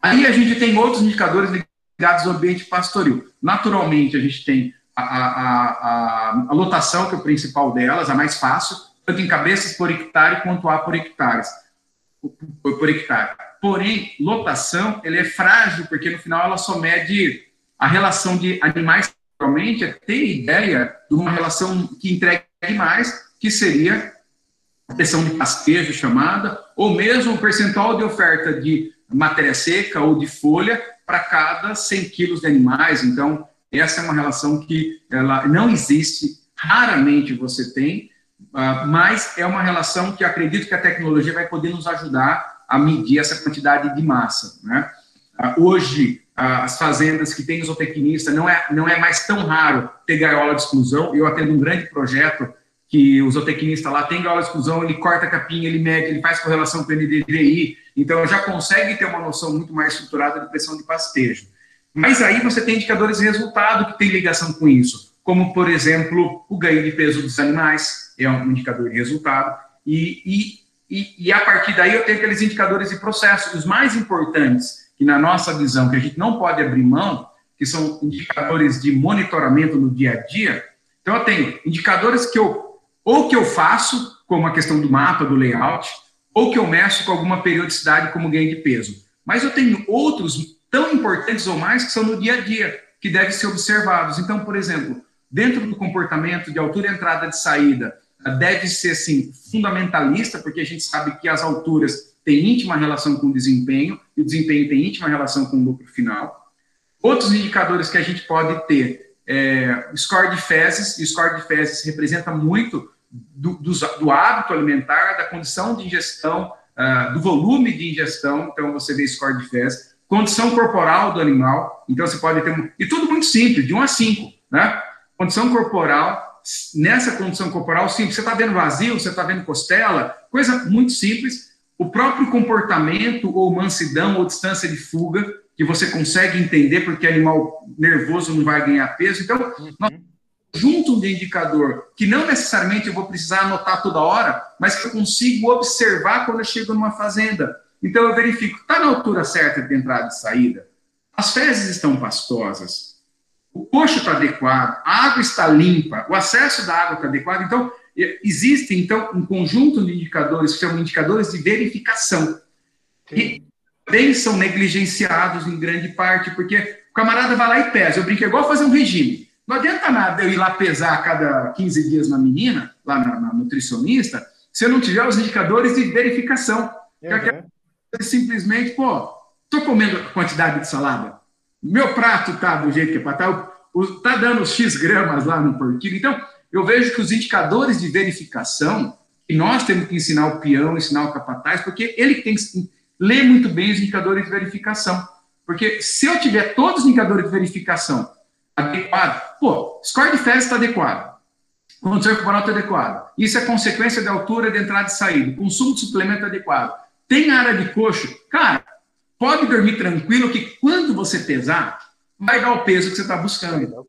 Aí a gente tem outros indicadores ligados ao ambiente pastoril. Naturalmente, a gente tem a, a, a, a lotação, que é o principal delas, a mais fácil, tanto em cabeças por hectare quanto A por hectares, por, hectare. Porém, lotação, ele é frágil, porque no final ela só mede a relação de animais, realmente, é ter ideia de uma relação que entregue mais que seria a pressão de pastejo chamada, ou mesmo o percentual de oferta de matéria seca ou de folha para cada 100 quilos de animais. Então, essa é uma relação que ela não existe, raramente você tem, mas é uma relação que acredito que a tecnologia vai poder nos ajudar a medir essa quantidade de massa. Né? Uh, hoje, uh, as fazendas que têm zootecnista, não é, não é mais tão raro ter gaiola de exclusão. Eu atendo um grande projeto que o zootecnista lá tem gaiola de exclusão, ele corta a capinha, ele mede, ele faz correlação com o NDVI, então já consegue ter uma noção muito mais estruturada de pressão de pastejo. Mas aí você tem indicadores de resultado que tem ligação com isso. como, por exemplo, o ganho de peso dos animais, é um indicador de resultado, e, e, e, e a partir daí eu tenho aqueles indicadores de processo, os mais importantes, que na nossa visão, que a gente não pode abrir mão, que são indicadores de monitoramento no dia a dia. Então, eu tenho indicadores que eu, ou que eu faço, como a questão do mapa, do layout, ou que eu meço com alguma periodicidade, como ganho de peso. Mas eu tenho outros tão importantes ou mais que são no dia a dia, que devem ser observados. Então, por exemplo, dentro do comportamento de altura, entrada e saída, deve ser assim, fundamentalista, porque a gente sabe que as alturas têm íntima relação com o desempenho, e o desempenho tem íntima relação com o lucro final. Outros indicadores que a gente pode ter, é, score de fezes, e score de fezes representa muito do, do, do hábito alimentar, da condição de ingestão, uh, do volume de ingestão, então você vê score de fezes, condição corporal do animal, então você pode ter, e tudo muito simples, de 1 a 5, né? Condição corporal, nessa condição corporal simples, você está vendo vazio, você está vendo costela, coisa muito simples, o próprio comportamento ou mansidão ou distância de fuga, que você consegue entender porque animal nervoso não vai ganhar peso. Então, uhum. nós junto de indicador que não necessariamente eu vou precisar anotar toda hora, mas que eu consigo observar quando eu chego numa fazenda. Então eu verifico, está na altura certa de entrada e saída? As fezes estão pastosas? O coxo está adequado? A água está limpa? O acesso da água está adequado? Então, existe então um conjunto de indicadores que são indicadores de verificação. E também são negligenciados em grande parte, porque o camarada vai lá e pesa. Eu brinco, é igual fazer um regime. Não adianta nada eu ir lá pesar a cada 15 dias na menina, lá na, na nutricionista, se eu não tiver os indicadores de verificação. Uhum. Simplesmente, pô, tô comendo a quantidade de salada. Meu prato tá do jeito que é para tá, tá dando X gramas lá no porquinho. Então, eu vejo que os indicadores de verificação, e nós temos que ensinar o peão, ensinar o capataz, porque ele tem que ler muito bem os indicadores de verificação. Porque se eu tiver todos os indicadores de verificação adequados, pô, score de fezes está adequado, condição corporal está adequado, isso é consequência da altura de entrada e saída, consumo de suplemento adequado, tem área de coxo, cara, pode dormir tranquilo que quando você pesar, vai dar o peso que você está buscando.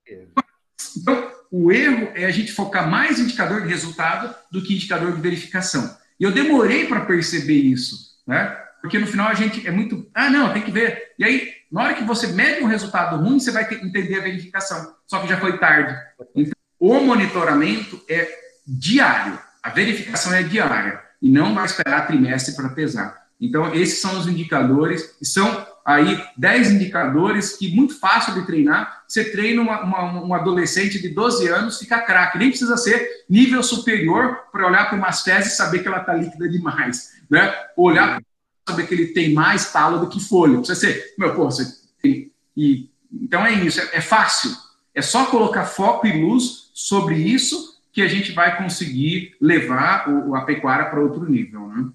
Então, o erro é a gente focar mais em indicador de resultado do que indicador de verificação. E eu demorei para perceber isso, né? Porque no final a gente é muito. Ah, não, tem que ver. E aí, na hora que você mede um resultado ruim, você vai ter entender a verificação. Só que já foi tarde. Então, o monitoramento é diário. A verificação é diária. E não vai esperar trimestre para pesar. Então, esses são os indicadores, e são aí 10 indicadores que muito fácil de treinar. Você treina uma, uma, um adolescente de 12 anos, fica craque, nem precisa ser nível superior para olhar para umas fezes e saber que ela está líquida demais. Né? Olhar para saber que ele tem mais talo do que folha. Precisa ser, meu, pô, você tem. E, então é isso, é, é fácil. É só colocar foco e luz sobre isso que a gente vai conseguir levar o, a pecuária para outro nível, né?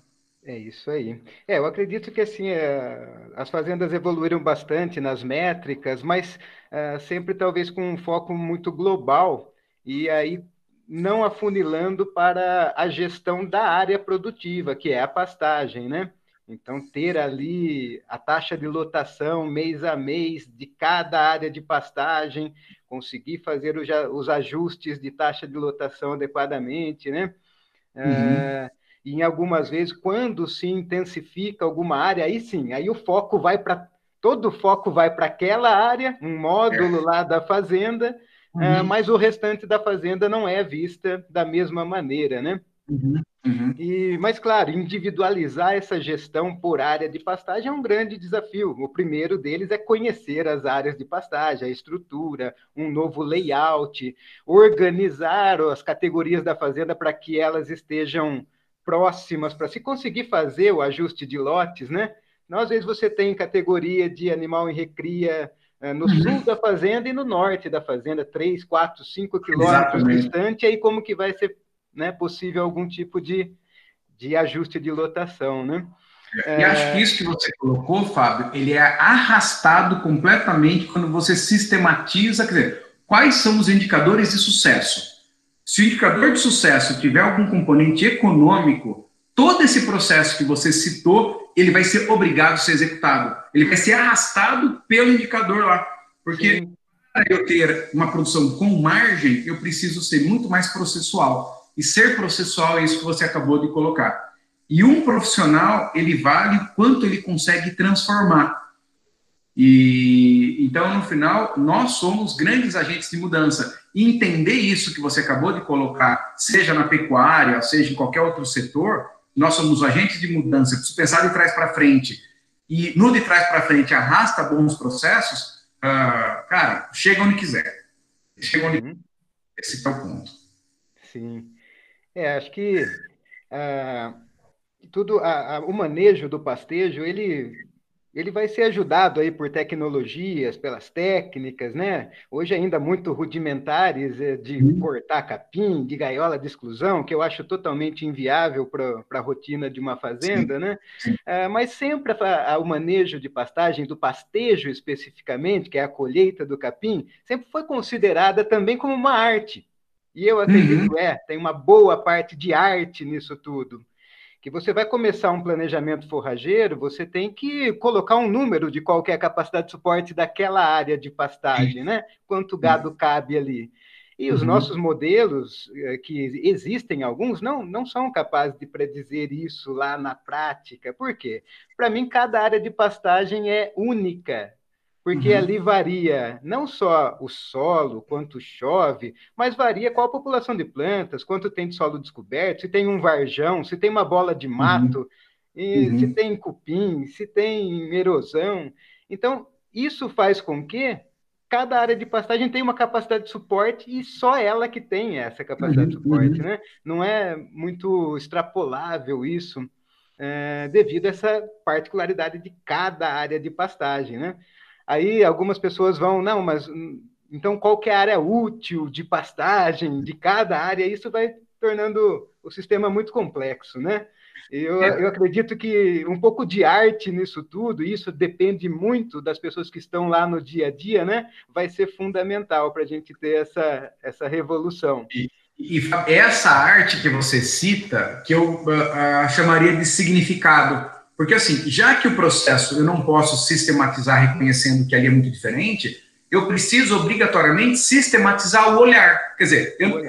É isso aí. É, eu acredito que assim é, as fazendas evoluíram bastante nas métricas, mas é, sempre talvez com um foco muito global e aí não afunilando para a gestão da área produtiva, que é a pastagem, né? Então, ter ali a taxa de lotação mês a mês de cada área de pastagem, conseguir fazer os ajustes de taxa de lotação adequadamente, né? Uhum. É, e em algumas vezes, quando se intensifica alguma área, aí sim, aí o foco vai para. Todo o foco vai para aquela área, um módulo é. lá da fazenda, uhum. uh, mas o restante da fazenda não é vista da mesma maneira, né? Uhum. Uhum. E, mas, claro, individualizar essa gestão por área de pastagem é um grande desafio. O primeiro deles é conhecer as áreas de pastagem, a estrutura, um novo layout, organizar as categorias da fazenda para que elas estejam próximas para se conseguir fazer o ajuste de lotes, né? Não, às vezes você tem categoria de animal em recria eh, no uhum. sul da fazenda e no norte da fazenda, 3, 4, 5 quilômetros distante, aí como que vai ser né, possível algum tipo de, de ajuste de lotação, né? E acho que isso que você colocou, Fábio, ele é arrastado completamente quando você sistematiza, quer dizer, quais são os indicadores de sucesso? Se o indicador de sucesso tiver algum componente econômico, todo esse processo que você citou, ele vai ser obrigado a ser executado. Ele vai ser arrastado pelo indicador lá. Porque para eu ter uma produção com margem, eu preciso ser muito mais processual. E ser processual é isso que você acabou de colocar. E um profissional, ele vale quanto ele consegue transformar. E então, no final, nós somos grandes agentes de mudança. E entender isso que você acabou de colocar, seja na pecuária, seja em qualquer outro setor, nós somos agentes de mudança. Preciso pensar de trás para frente. E no de trás para frente arrasta bons processos, uh, cara, chega onde quiser. Chega onde uhum. Esse é o ponto. Sim. É, acho que uh, tudo, uh, o manejo do pastejo, ele ele vai ser ajudado aí por tecnologias, pelas técnicas, né? Hoje ainda muito rudimentares eh, de uhum. cortar capim, de gaiola de exclusão, que eu acho totalmente inviável para a rotina de uma fazenda, Sim. né? Sim. Uh, mas sempre a, a, o manejo de pastagem, do pastejo especificamente, que é a colheita do capim, sempre foi considerada também como uma arte. E eu acredito, uhum. é, tem uma boa parte de arte nisso tudo que você vai começar um planejamento forrageiro, você tem que colocar um número de qual é a capacidade de suporte daquela área de pastagem, né? Quanto gado cabe ali. E os uhum. nossos modelos, eh, que existem alguns, não, não são capazes de predizer isso lá na prática. Por quê? Para mim, cada área de pastagem é única porque uhum. ali varia não só o solo, quanto chove, mas varia qual a população de plantas, quanto tem de solo descoberto, se tem um varjão, se tem uma bola de uhum. mato, uhum. se tem cupim, se tem erosão. Então, isso faz com que cada área de pastagem tenha uma capacidade de suporte e só ela que tem essa capacidade uhum. de suporte, uhum. né? Não é muito extrapolável isso, é, devido a essa particularidade de cada área de pastagem, né? Aí algumas pessoas vão, não, mas hum, então qual que é a área útil de pastagem de cada área? Isso vai tornando o sistema muito complexo, né? Eu, é. eu acredito que um pouco de arte nisso tudo, isso depende muito das pessoas que estão lá no dia a dia, né? Vai ser fundamental para a gente ter essa, essa revolução. E, e, essa arte que você cita, que eu uh, uh, chamaria de significado, porque, assim, já que o processo eu não posso sistematizar reconhecendo que ali é muito diferente, eu preciso obrigatoriamente sistematizar o olhar. Quer dizer, eu,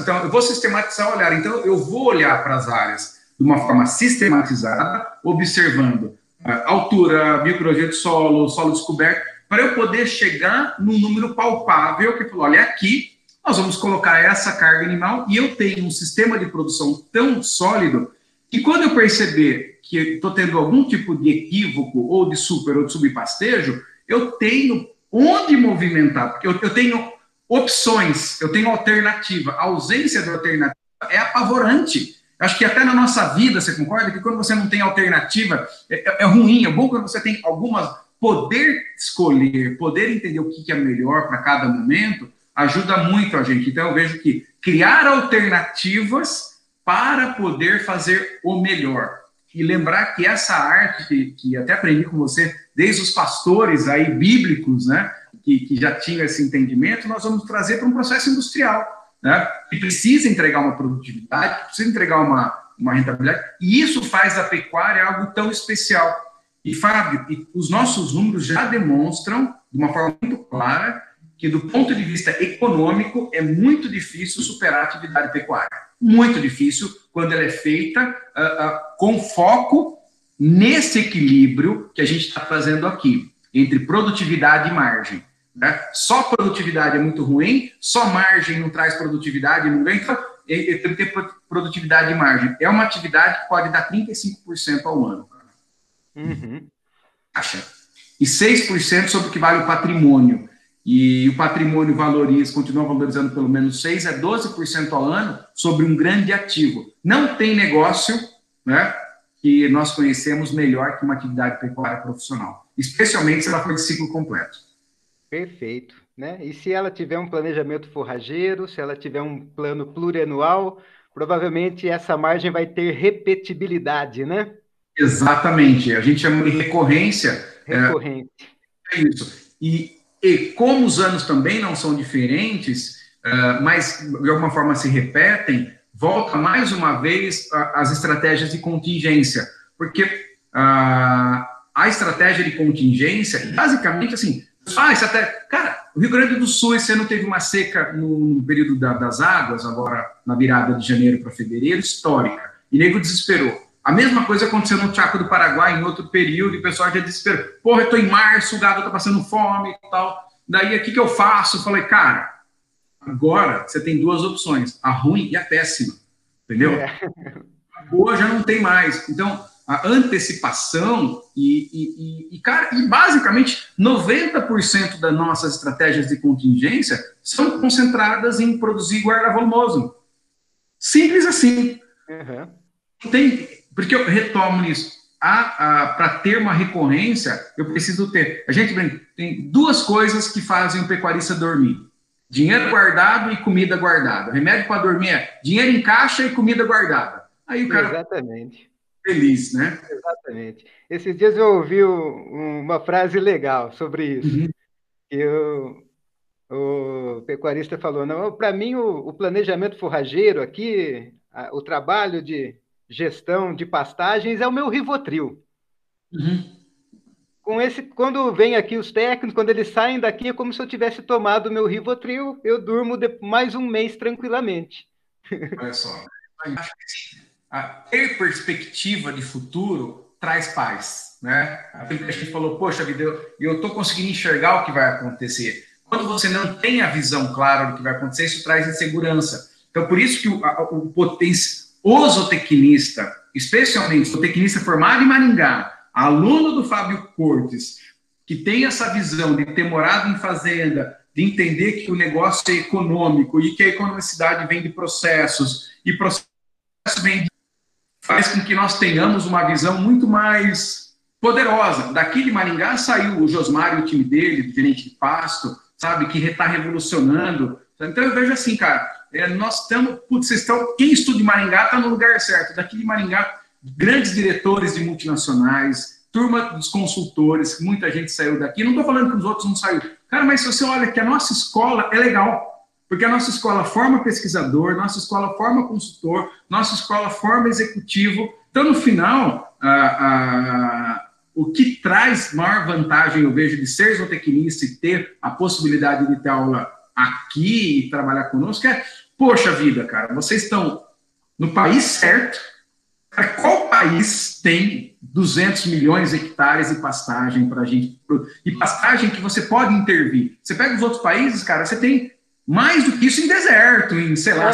então, eu vou sistematizar o olhar. Então, eu vou olhar para as áreas de uma forma sistematizada, observando a altura, micrologia de solo, solo descoberto, para eu poder chegar num número palpável que falou, olha, aqui nós vamos colocar essa carga animal e eu tenho um sistema de produção tão sólido que quando eu perceber que estou tendo algum tipo de equívoco, ou de super ou de subpastejo, eu tenho onde movimentar, porque eu, eu tenho opções, eu tenho alternativa. A ausência de alternativa é apavorante. Acho que até na nossa vida, você concorda que quando você não tem alternativa, é, é, é ruim. É bom quando você tem algumas. Poder escolher, poder entender o que é melhor para cada momento, ajuda muito a gente. Então, eu vejo que criar alternativas para poder fazer o melhor e lembrar que essa arte, que, que até aprendi com você, desde os pastores aí bíblicos, né, que, que já tinham esse entendimento, nós vamos trazer para um processo industrial, né, que precisa entregar uma produtividade, precisa entregar uma, uma rentabilidade, e isso faz da pecuária algo tão especial. E, Fábio, os nossos números já demonstram, de uma forma muito clara, que do ponto de vista econômico é muito difícil superar a atividade pecuária. Muito difícil quando ela é feita uh, uh, com foco nesse equilíbrio que a gente está fazendo aqui, entre produtividade e margem. Né? Só produtividade é muito ruim, só margem não traz produtividade, não ganha. Então, tem que ter produtividade e margem. É uma atividade que pode dar 35% ao ano. Uhum. Acha? E 6% sobre o que vale o patrimônio e o patrimônio valoriza, continua valorizando pelo menos 6 a 12% ao ano sobre um grande ativo. Não tem negócio né, que nós conhecemos melhor que uma atividade pecuária profissional, especialmente se ela for de ciclo completo. Perfeito. Né? E se ela tiver um planejamento forrageiro, se ela tiver um plano plurianual, provavelmente essa margem vai ter repetibilidade, né? Exatamente. A gente chama de recorrência. Recorrente. É, é isso. E e como os anos também não são diferentes, uh, mas de alguma forma se repetem, volta mais uma vez as estratégias de contingência, porque uh, a estratégia de contingência, basicamente assim, Ah, isso até. Cara, o Rio Grande do Sul esse ano teve uma seca no, período da, das águas, agora na virada de janeiro para fevereiro, histórica. E nego desesperou. A mesma coisa aconteceu no Chaco do Paraguai em outro período, e o pessoal já desesperou. Porra, eu tô em março, o gado tá passando fome e tal. Daí, o que, que eu faço? Eu falei, cara, agora você tem duas opções, a ruim e a péssima. Entendeu? É. A boa já não tem mais. Então, a antecipação e, e, e, cara, e basicamente 90% das nossas estratégias de contingência são concentradas em produzir guarda-volumoso. Simples assim. Uhum. Tem, porque eu retomo nisso. Para ter uma recorrência, eu preciso ter. A gente tem duas coisas que fazem o pecuarista dormir: dinheiro guardado e comida guardada. remédio para dormir é dinheiro em caixa e comida guardada. Aí o cara. Exatamente feliz, né? Exatamente. Esses dias eu ouvi uma frase legal sobre isso. Uhum. Eu, o pecuarista falou: não, para mim o, o, planejamento forrageiro aqui, a, o trabalho de gestão de pastagens é o meu rivotril. Uhum. Com esse, quando vem aqui os técnicos, quando eles saem daqui, é como se eu tivesse tomado o meu rivotril, eu durmo mais um mês tranquilamente. Olha só ter perspectiva de futuro traz paz, né? A gente falou, poxa vida, eu estou conseguindo enxergar o que vai acontecer. Quando você não tem a visão clara do que vai acontecer, isso traz insegurança. Então, por isso que o, o, o zootecnista, especialmente o zootecnista formado em Maringá, aluno do Fábio Cortes, que tem essa visão de ter morado em fazenda, de entender que o negócio é econômico e que a economicidade vem de processos e processo vem de faz com que nós tenhamos uma visão muito mais poderosa. Daqui de Maringá saiu o Josmar e o time dele, diferente de Pasto, sabe, que está revolucionando. Então eu vejo assim, cara, é, nós estamos, putz, vocês estão, quem estuda em Maringá está no lugar certo. Daqui de Maringá, grandes diretores de multinacionais, turma dos consultores, muita gente saiu daqui. Não estou falando que os outros não saíram. Cara, mas se você olha que a nossa escola é legal, porque a nossa escola forma pesquisador, nossa escola forma consultor, nossa escola forma executivo. Então, no final, o que traz maior vantagem, eu vejo, de ser zootecnista e ter a possibilidade de ter aula aqui e trabalhar conosco é, poxa vida, cara, vocês estão no país certo. Qual país tem 200 milhões de hectares de pastagem para a gente? E pastagem que você pode intervir. Você pega os outros países, cara, você tem mais do que isso em deserto, em, sei lá.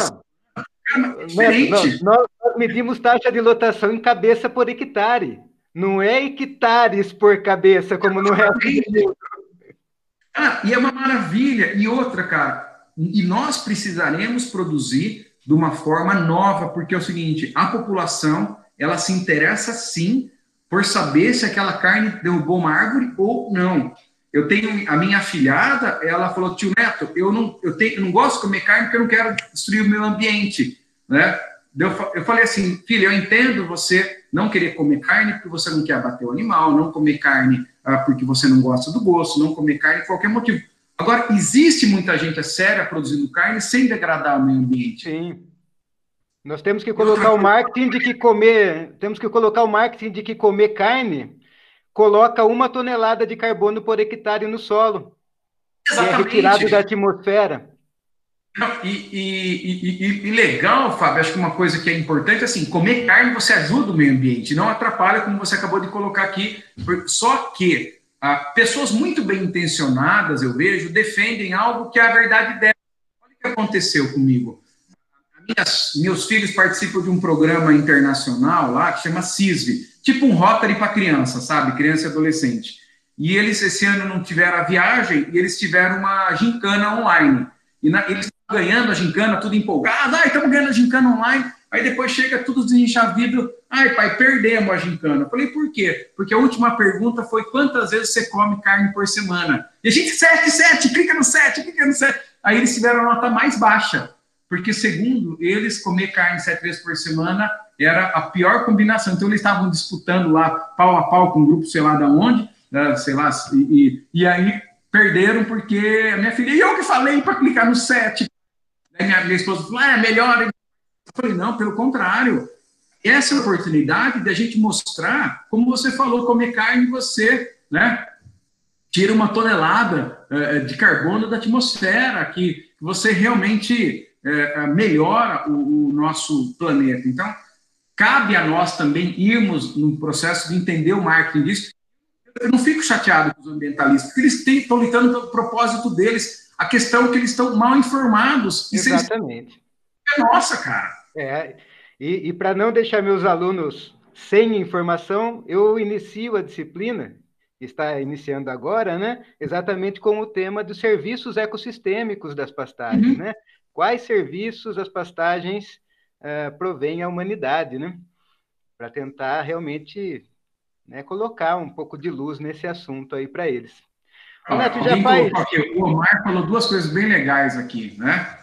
Não, diferente. Não, nós medimos taxa de lotação em cabeça por hectare. Não é hectares por cabeça, como no resto do mundo. Ah, e é uma maravilha. E outra, cara, e nós precisaremos produzir de uma forma nova, porque é o seguinte, a população, ela se interessa sim por saber se aquela carne derrubou uma árvore ou não. Eu tenho a minha afilhada, ela falou, tio Neto, eu não, eu tenho, eu não gosto de comer carne porque eu não quero destruir o meu ambiente, né? Eu, eu falei assim, filha, eu entendo você não querer comer carne porque você não quer abater o animal, não comer carne ah, porque você não gosta do gosto, não comer carne por qualquer motivo. Agora, existe muita gente séria produzindo carne sem degradar o meio ambiente. Sim. Nós temos que colocar o marketing de que comer, temos que colocar o marketing de que comer carne coloca uma tonelada de carbono por hectare no solo. Exatamente. é retirado da atmosfera. E, e, e, e, legal, Fábio, acho que uma coisa que é importante, assim, comer carne você ajuda o meio ambiente, não atrapalha, como você acabou de colocar aqui. Só que ah, pessoas muito bem intencionadas, eu vejo, defendem algo que é a verdade dela. Olha o que aconteceu comigo. Minhas, meus filhos participam de um programa internacional lá que chama CISV, tipo um Rotary para criança, sabe? Criança e adolescente. E eles, esse ano, não tiveram a viagem e eles tiveram uma gincana online. E na, eles ganhando a gincana, tudo empolgado. Ai, estamos ganhando a gincana online. Aí depois chega tudo desenchavido. Ai, pai, perdemos a gincana. Eu falei, por quê? Porque a última pergunta foi quantas vezes você come carne por semana? E a gente, sete, sete, clica no sete, clica no sete. Aí eles tiveram a nota mais baixa. Porque, segundo eles, comer carne sete vezes por semana era a pior combinação. Então, eles estavam disputando lá, pau a pau, com um grupo, sei lá de onde, né, sei lá, e, e aí perderam porque a minha filha, e eu que falei para clicar no 7. Minha, minha esposa falou, ah, é melhor. Eu falei, não, pelo contrário. Essa é a oportunidade da gente mostrar, como você falou, comer carne, você, né? tira uma tonelada uh, de carbono da atmosfera, que você realmente uh, melhora o, o, nosso planeta. Então, cabe a nós também irmos no processo de entender o marketing disso. Eu não fico chateado com os ambientalistas, porque eles estão lutando pelo propósito deles. A questão é que eles estão mal informados. Exatamente. É nossa, cara. É, e, e para não deixar meus alunos sem informação, eu inicio a disciplina está iniciando agora, né? Exatamente com o tema dos serviços ecossistêmicos das pastagens, uhum. né? Quais serviços as pastagens uh, provêm à humanidade, né? Para tentar realmente né, colocar um pouco de luz nesse assunto aí para eles. Ah, Neto, já faz... Aqui, o Omar falou duas coisas bem legais aqui, né?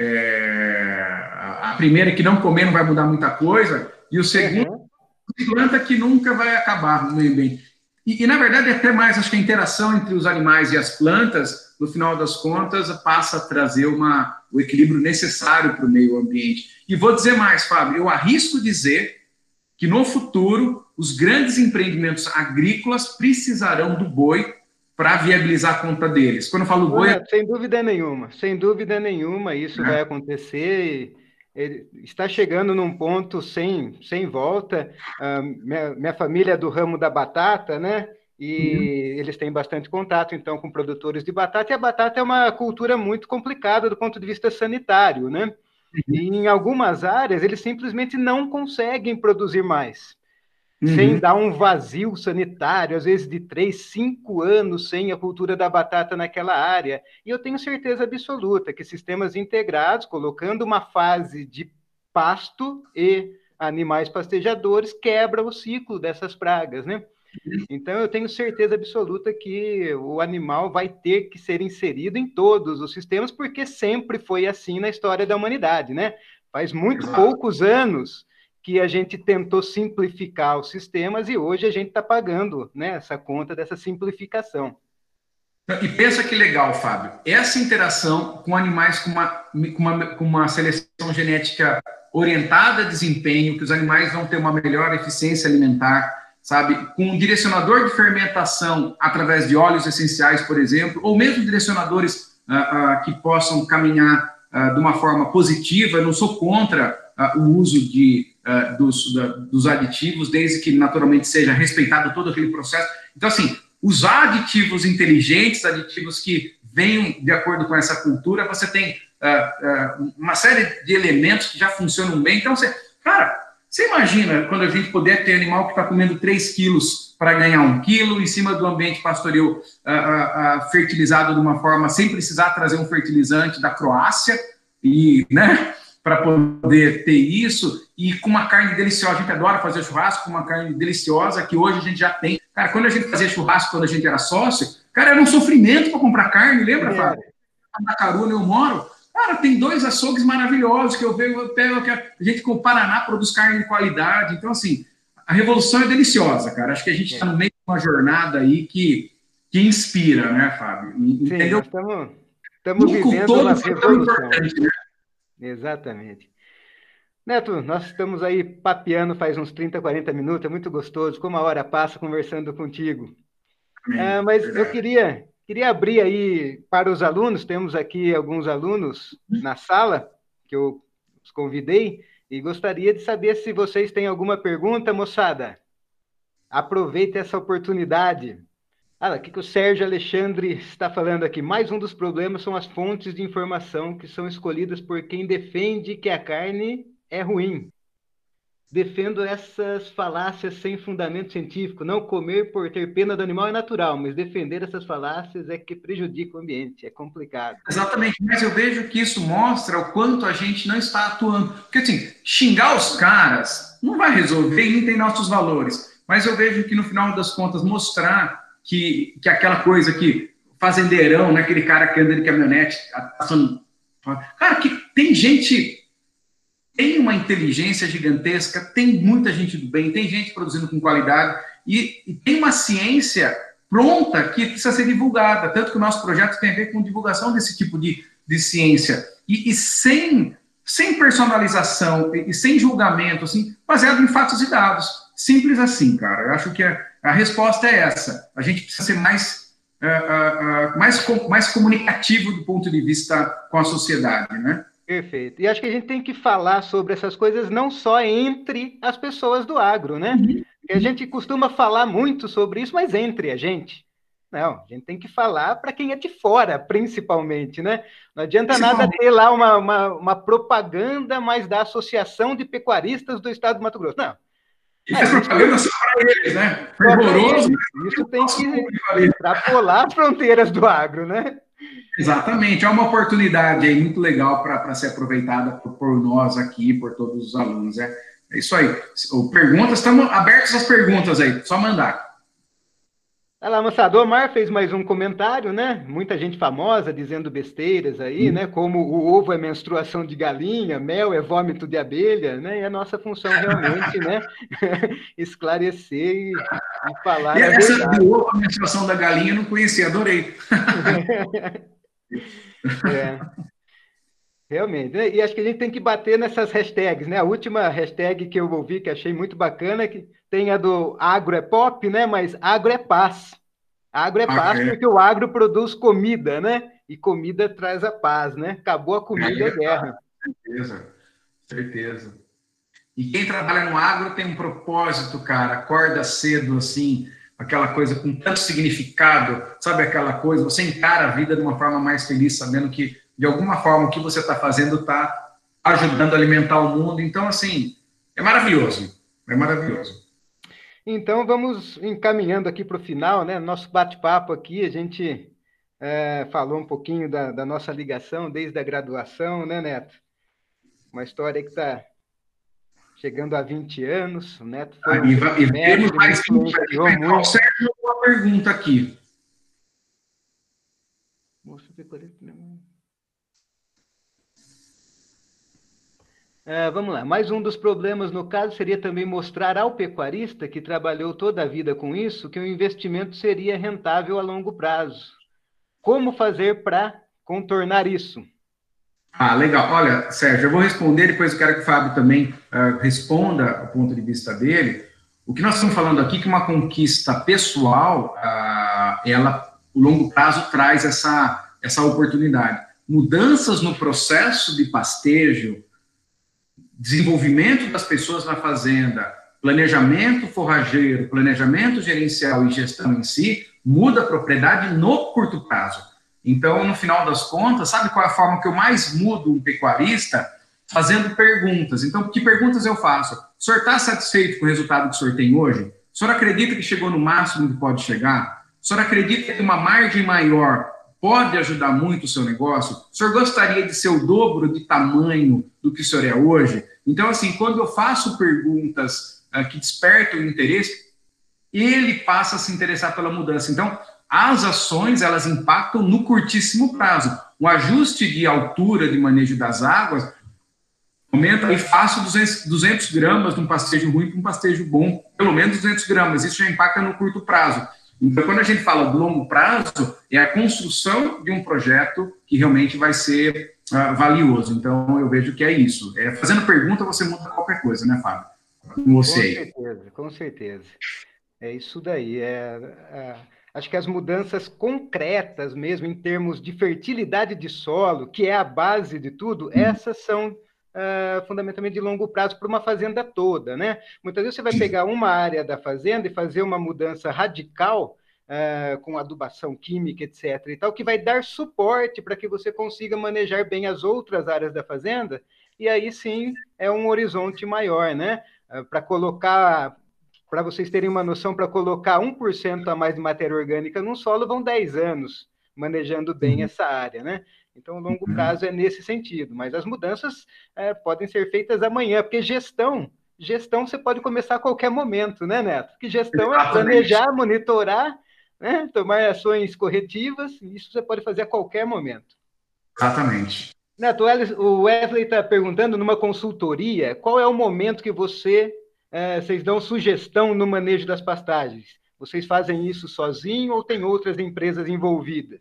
É... a primeira é que não comer não vai mudar muita coisa, e o segundo, uhum. planta que nunca vai acabar no meio ambiente. E, e, na verdade, até mais, acho que a interação entre os animais e as plantas, no final das contas, passa a trazer uma, o equilíbrio necessário para o meio ambiente. E vou dizer mais, Fábio, eu arrisco dizer que no futuro os grandes empreendimentos agrícolas precisarão do boi para viabilizar a conta deles. Quando eu falo boi. É... Sem dúvida nenhuma, sem dúvida nenhuma, isso é. vai acontecer. Ele está chegando num ponto sem, sem volta. Uh, minha, minha, família é do ramo da batata, né? E uhum. eles têm bastante contato, então, com produtores de batata. E a batata é uma cultura muito complicada do ponto de vista sanitário, né? Uhum. E em algumas áreas, eles simplesmente não conseguem produzir mais uhum. sem dar um vazio sanitário, às vezes de três, cinco anos sem a cultura da batata naquela área. E eu tenho certeza absoluta que sistemas integrados, colocando uma fase de pasto e animais pastejadores, quebra o ciclo dessas pragas, né? Então, eu tenho certeza absoluta que o animal vai ter que ser inserido em todos os sistemas, porque sempre foi assim na história da humanidade, né? Faz muito poucos anos que a gente tentou simplificar os sistemas e hoje a gente está pagando né, essa conta dessa simplificação. E pensa que legal, Fábio. Essa interação com animais com uma, com uma, com uma seleção genética orientada a desempenho, que os animais vão ter uma melhor eficiência alimentar, sabe? Com um direcionador de fermentação através de óleos essenciais, por exemplo, ou mesmo direcionadores uh, uh, que possam caminhar uh, de uma forma positiva. Eu não sou contra o uso de uh, dos, da, dos aditivos, desde que naturalmente seja respeitado todo aquele processo. Então, assim, usar aditivos inteligentes, aditivos que venham de acordo com essa cultura, você tem uh, uh, uma série de elementos que já funcionam bem. Então, você, cara, você imagina quando a gente puder ter animal que está comendo 3 quilos para ganhar 1 quilo em cima do ambiente pastoril fertilizado de uma forma sem precisar trazer um fertilizante da Croácia e, né? Para poder ter isso e com uma carne deliciosa. A gente adora fazer churrasco com uma carne deliciosa que hoje a gente já tem. Cara, quando a gente fazia churrasco, quando a gente era sócio, cara, era um sofrimento para comprar carne, lembra, é. Fábio? Na Caruna eu moro. Cara, tem dois açougues maravilhosos que eu vejo, eu pego, que a gente com o Paraná produz carne de qualidade. Então, assim, a revolução é deliciosa, cara. Acho que a gente está no meio de uma jornada aí que, que inspira, né, Fábio? Entendeu? Sim, estamos vivendo uma revolução. Né? Exatamente. Neto, nós estamos aí papeando faz uns 30, 40 minutos, é muito gostoso, como a hora passa conversando contigo. É, mas eu queria, queria abrir aí para os alunos, temos aqui alguns alunos na sala, que eu os convidei, e gostaria de saber se vocês têm alguma pergunta, moçada. Aproveite essa oportunidade. Ah, o que, que o Sérgio Alexandre está falando aqui? Mais um dos problemas são as fontes de informação que são escolhidas por quem defende que a carne é ruim. Defendo essas falácias sem fundamento científico. Não comer por ter pena do animal é natural, mas defender essas falácias é que prejudica o ambiente. É complicado. Exatamente, mas eu vejo que isso mostra o quanto a gente não está atuando. Porque, assim, xingar os caras não vai resolver nem tem nossos valores. Mas eu vejo que, no final das contas, mostrar que, que aquela coisa que fazendeirão, né, aquele cara que anda de caminhonete, passando. Cara, que tem gente, tem uma inteligência gigantesca, tem muita gente do bem, tem gente produzindo com qualidade e, e tem uma ciência pronta que precisa ser divulgada. Tanto que o nosso projeto tem a ver com divulgação desse tipo de, de ciência. E, e sem, sem personalização e, e sem julgamento, assim, baseado em fatos e dados. Simples assim, cara. Eu acho que é a resposta é essa. A gente precisa ser mais uh, uh, mais, mais comunicativo do ponto de vista com a sociedade, né? Perfeito. E acho que a gente tem que falar sobre essas coisas não só entre as pessoas do agro, né? Uhum. A gente costuma falar muito sobre isso, mas entre a gente. Não, a gente tem que falar para quem é de fora, principalmente, né? Não adianta nada ter lá uma, uma, uma, propaganda mais da Associação de Pecuaristas do Estado do Mato Grosso. Não. Isso é, propaganda só para eles, né? Fervoroso. Isso tem que extrapolar as fronteiras do agro, né? Exatamente, é uma oportunidade aí muito legal para ser aproveitada por, por, nós aqui, por todos os alunos. É, é isso aí. Perguntas, estamos abertos às perguntas aí, só mandar. Olha lá, moçada, o Omar fez mais um comentário, né? Muita gente famosa dizendo besteiras aí, hum. né? Como o ovo é menstruação de galinha, mel é vômito de abelha, né? E a nossa função realmente, né? Esclarecer e, e falar. E essa do ovo, a menstruação da galinha, eu não conhecia, adorei. é. Realmente, né? e acho que a gente tem que bater nessas hashtags, né? A última hashtag que eu ouvi, que achei muito bacana, é que tem a do agro é pop, né? Mas agro é paz. Agro é ah, paz é. porque o agro produz comida, né? E comida traz a paz, né? Acabou a comida, é, é guerra. Certeza, certeza. E quem trabalha no agro tem um propósito, cara. Acorda cedo, assim, aquela coisa com tanto significado, sabe aquela coisa? Você encara a vida de uma forma mais feliz, sabendo que de alguma forma, o que você está fazendo está ajudando a alimentar o mundo. Então, assim, é maravilhoso. É maravilhoso. Então, vamos encaminhando aqui para o final, né? Nosso bate-papo aqui, a gente é, falou um pouquinho da, da, nossa ligação desde a graduação, né, Neto? Uma história que está chegando a 20 anos. O Neto foi. Ah, um e, e temos mais 20 muito. Sérgio, uma pergunta aqui. Uh, vamos lá. Mais um dos problemas, no caso, seria também mostrar ao pecuarista que trabalhou toda a vida com isso que o investimento seria rentável a longo prazo. Como fazer para contornar isso? Ah, legal. Olha, Sérgio, eu vou responder, depois eu quero que o Fábio também uh, responda o ponto de vista dele. O que nós estamos falando aqui é que uma conquista pessoal, uh, ela, o longo prazo traz essa, essa oportunidade. Mudanças no processo de pastejo, desenvolvimento das pessoas na fazenda, planejamento forrageiro, planejamento gerencial e gestão em si, muda a propriedade no curto prazo. Então, no final das contas, sabe qual é a forma que eu mais mudo um pecuarista? Fazendo perguntas. Então, que perguntas eu faço? O senhor está satisfeito com o resultado que o senhor tem hoje? O senhor acredita que chegou no máximo que pode chegar? O senhor acredita que uma margem maior pode ajudar muito o seu negócio? O senhor gostaria de ser o dobro de tamanho do que o senhor é hoje? Então, assim, quando eu faço perguntas uh, que despertam interesse, ele passa a se interessar pela mudança. Então, as ações, elas impactam no curtíssimo prazo. Um ajuste de altura de manejo das águas aumenta e faço 200, 200 gramas de um pastejo ruim para um pastejo bom, pelo menos 200 gramas. Isso já impacta no curto prazo. Então, quando a gente fala do longo prazo, é a construção de um projeto que realmente vai ser uh, valioso. Então, eu vejo que é isso. É, fazendo pergunta, você muda qualquer coisa, né, Fábio? Com você. Com certeza, com certeza. É isso daí. É, é, acho que as mudanças concretas mesmo, em termos de fertilidade de solo, que é a base de tudo, uhum. essas são uh, fundamentalmente de longo prazo para uma fazenda toda, né? Muitas vezes você vai pegar uma área da fazenda e fazer uma mudança radical uh, com adubação química, etc. e tal, que vai dar suporte para que você consiga manejar bem as outras áreas da fazenda, e aí sim é um horizonte maior, né? Uh, para colocar para vocês terem uma noção, para colocar 1% a mais de matéria orgânica num solo, vão 10 anos manejando bem uhum. essa área, né? Então, o longo prazo é nesse sentido, mas as mudanças é, podem ser feitas amanhã, porque gestão, gestão você pode começar a qualquer momento, né, Neto? Que gestão Exatamente. é planejar, monitorar, né, tomar ações corretivas, isso você pode fazer a qualquer momento. Exatamente. Neto, o Wesley está perguntando numa consultoria, qual é o momento que você, é, vocês dão sugestão no manejo das pastagens? Vocês fazem isso sozinho ou tem outras empresas envolvidas?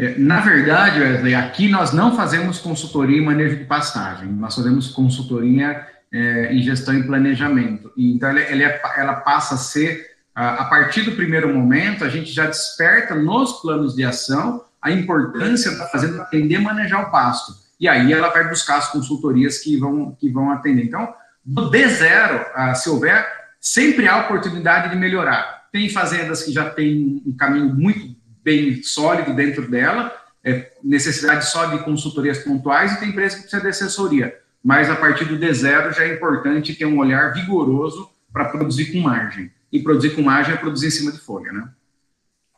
É, na verdade, Wesley, aqui nós não fazemos consultoria em manejo de pastagem, nós fazemos consultoria é, em gestão e planejamento. Então, ela, ela, é, ela passa a ser a partir do primeiro momento, a gente já desperta nos planos de ação a importância da fazenda aprender a manejar o pasto. E aí ela vai buscar as consultorias que vão, que vão atender. Então, do D0, se houver, sempre há oportunidade de melhorar. Tem fazendas que já têm um caminho muito bem sólido dentro dela, é, necessidade só de consultorias pontuais, e tem empresa que precisa de assessoria. Mas a partir do D0 já é importante ter um olhar vigoroso para produzir com margem. E produzir com margem é produzir em cima de folha, né?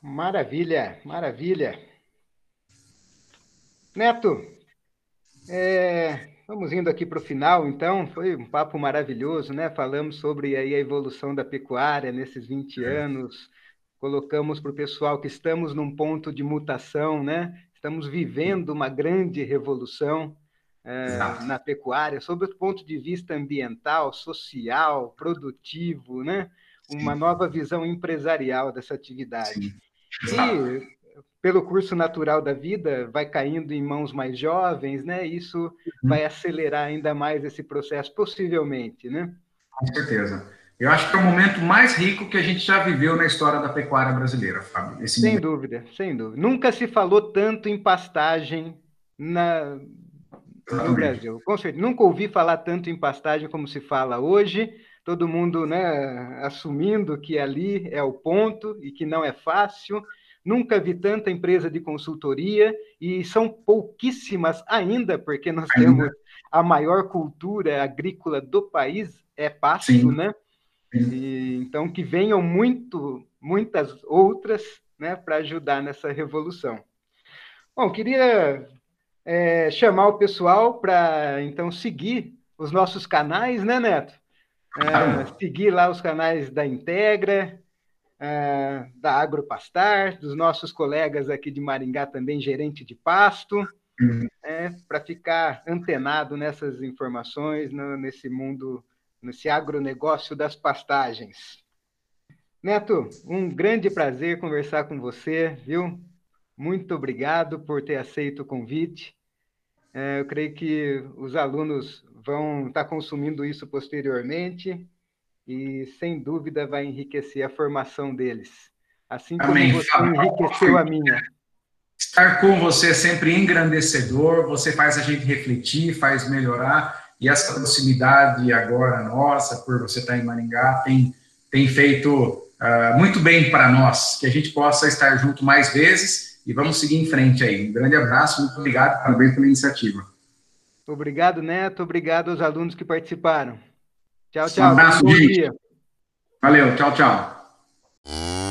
Maravilha, maravilha. Neto, é, vamos indo aqui para o final, então. Foi um papo maravilhoso, né? Falamos sobre aí a evolução da pecuária nesses 20 é. Colocamos para o pessoal que estamos num ponto de mutação, né? Estamos vivendo uma grande revolução é, na pecuária, sob o ponto de vista ambiental, social, produtivo, né? Uma Sim. nova visão empresarial dessa atividade. Sim. E pelo curso natural da vida, vai caindo em mãos mais jovens, né? Isso uhum. vai acelerar ainda mais esse processo, possivelmente, né? Com certeza. Eu acho que é o momento mais rico que a gente já viveu na história da pecuária brasileira, Fábio. sem momento. dúvida, sem dúvida. Nunca se falou tanto em pastagem na, no Brasil. Com certeza. Nunca ouvi falar tanto em pastagem como se fala hoje. Todo mundo né, assumindo que ali é o ponto e que não é fácil. Nunca vi tanta empresa de consultoria e são pouquíssimas ainda, porque nós ainda. temos a maior cultura agrícola do país, é pasto, Sim. né? E, então, que venham muito, muitas outras né, para ajudar nessa revolução. Bom, queria é, chamar o pessoal para, então, seguir os nossos canais, né, Neto? É, seguir lá os canais da Integra, uh, da Agropastar, dos nossos colegas aqui de Maringá também, gerente de pasto, uhum. é, para ficar antenado nessas informações, no, nesse mundo, nesse agronegócio das pastagens. Neto, um grande prazer conversar com você, viu? Muito obrigado por ter aceito o convite. É, eu creio que os alunos vão estar consumindo isso posteriormente e, sem dúvida, vai enriquecer a formação deles, assim como Amém. você enriqueceu a minha. Estar com você é sempre engrandecedor, você faz a gente refletir, faz melhorar, e essa proximidade agora nossa, por você estar em Maringá, tem, tem feito uh, muito bem para nós, que a gente possa estar junto mais vezes e vamos seguir em frente aí. Um grande abraço, muito obrigado, parabéns pela iniciativa. Obrigado, Neto, obrigado aos alunos que participaram. Tchau, tchau. Um abraço, dia. Valeu, tchau, tchau.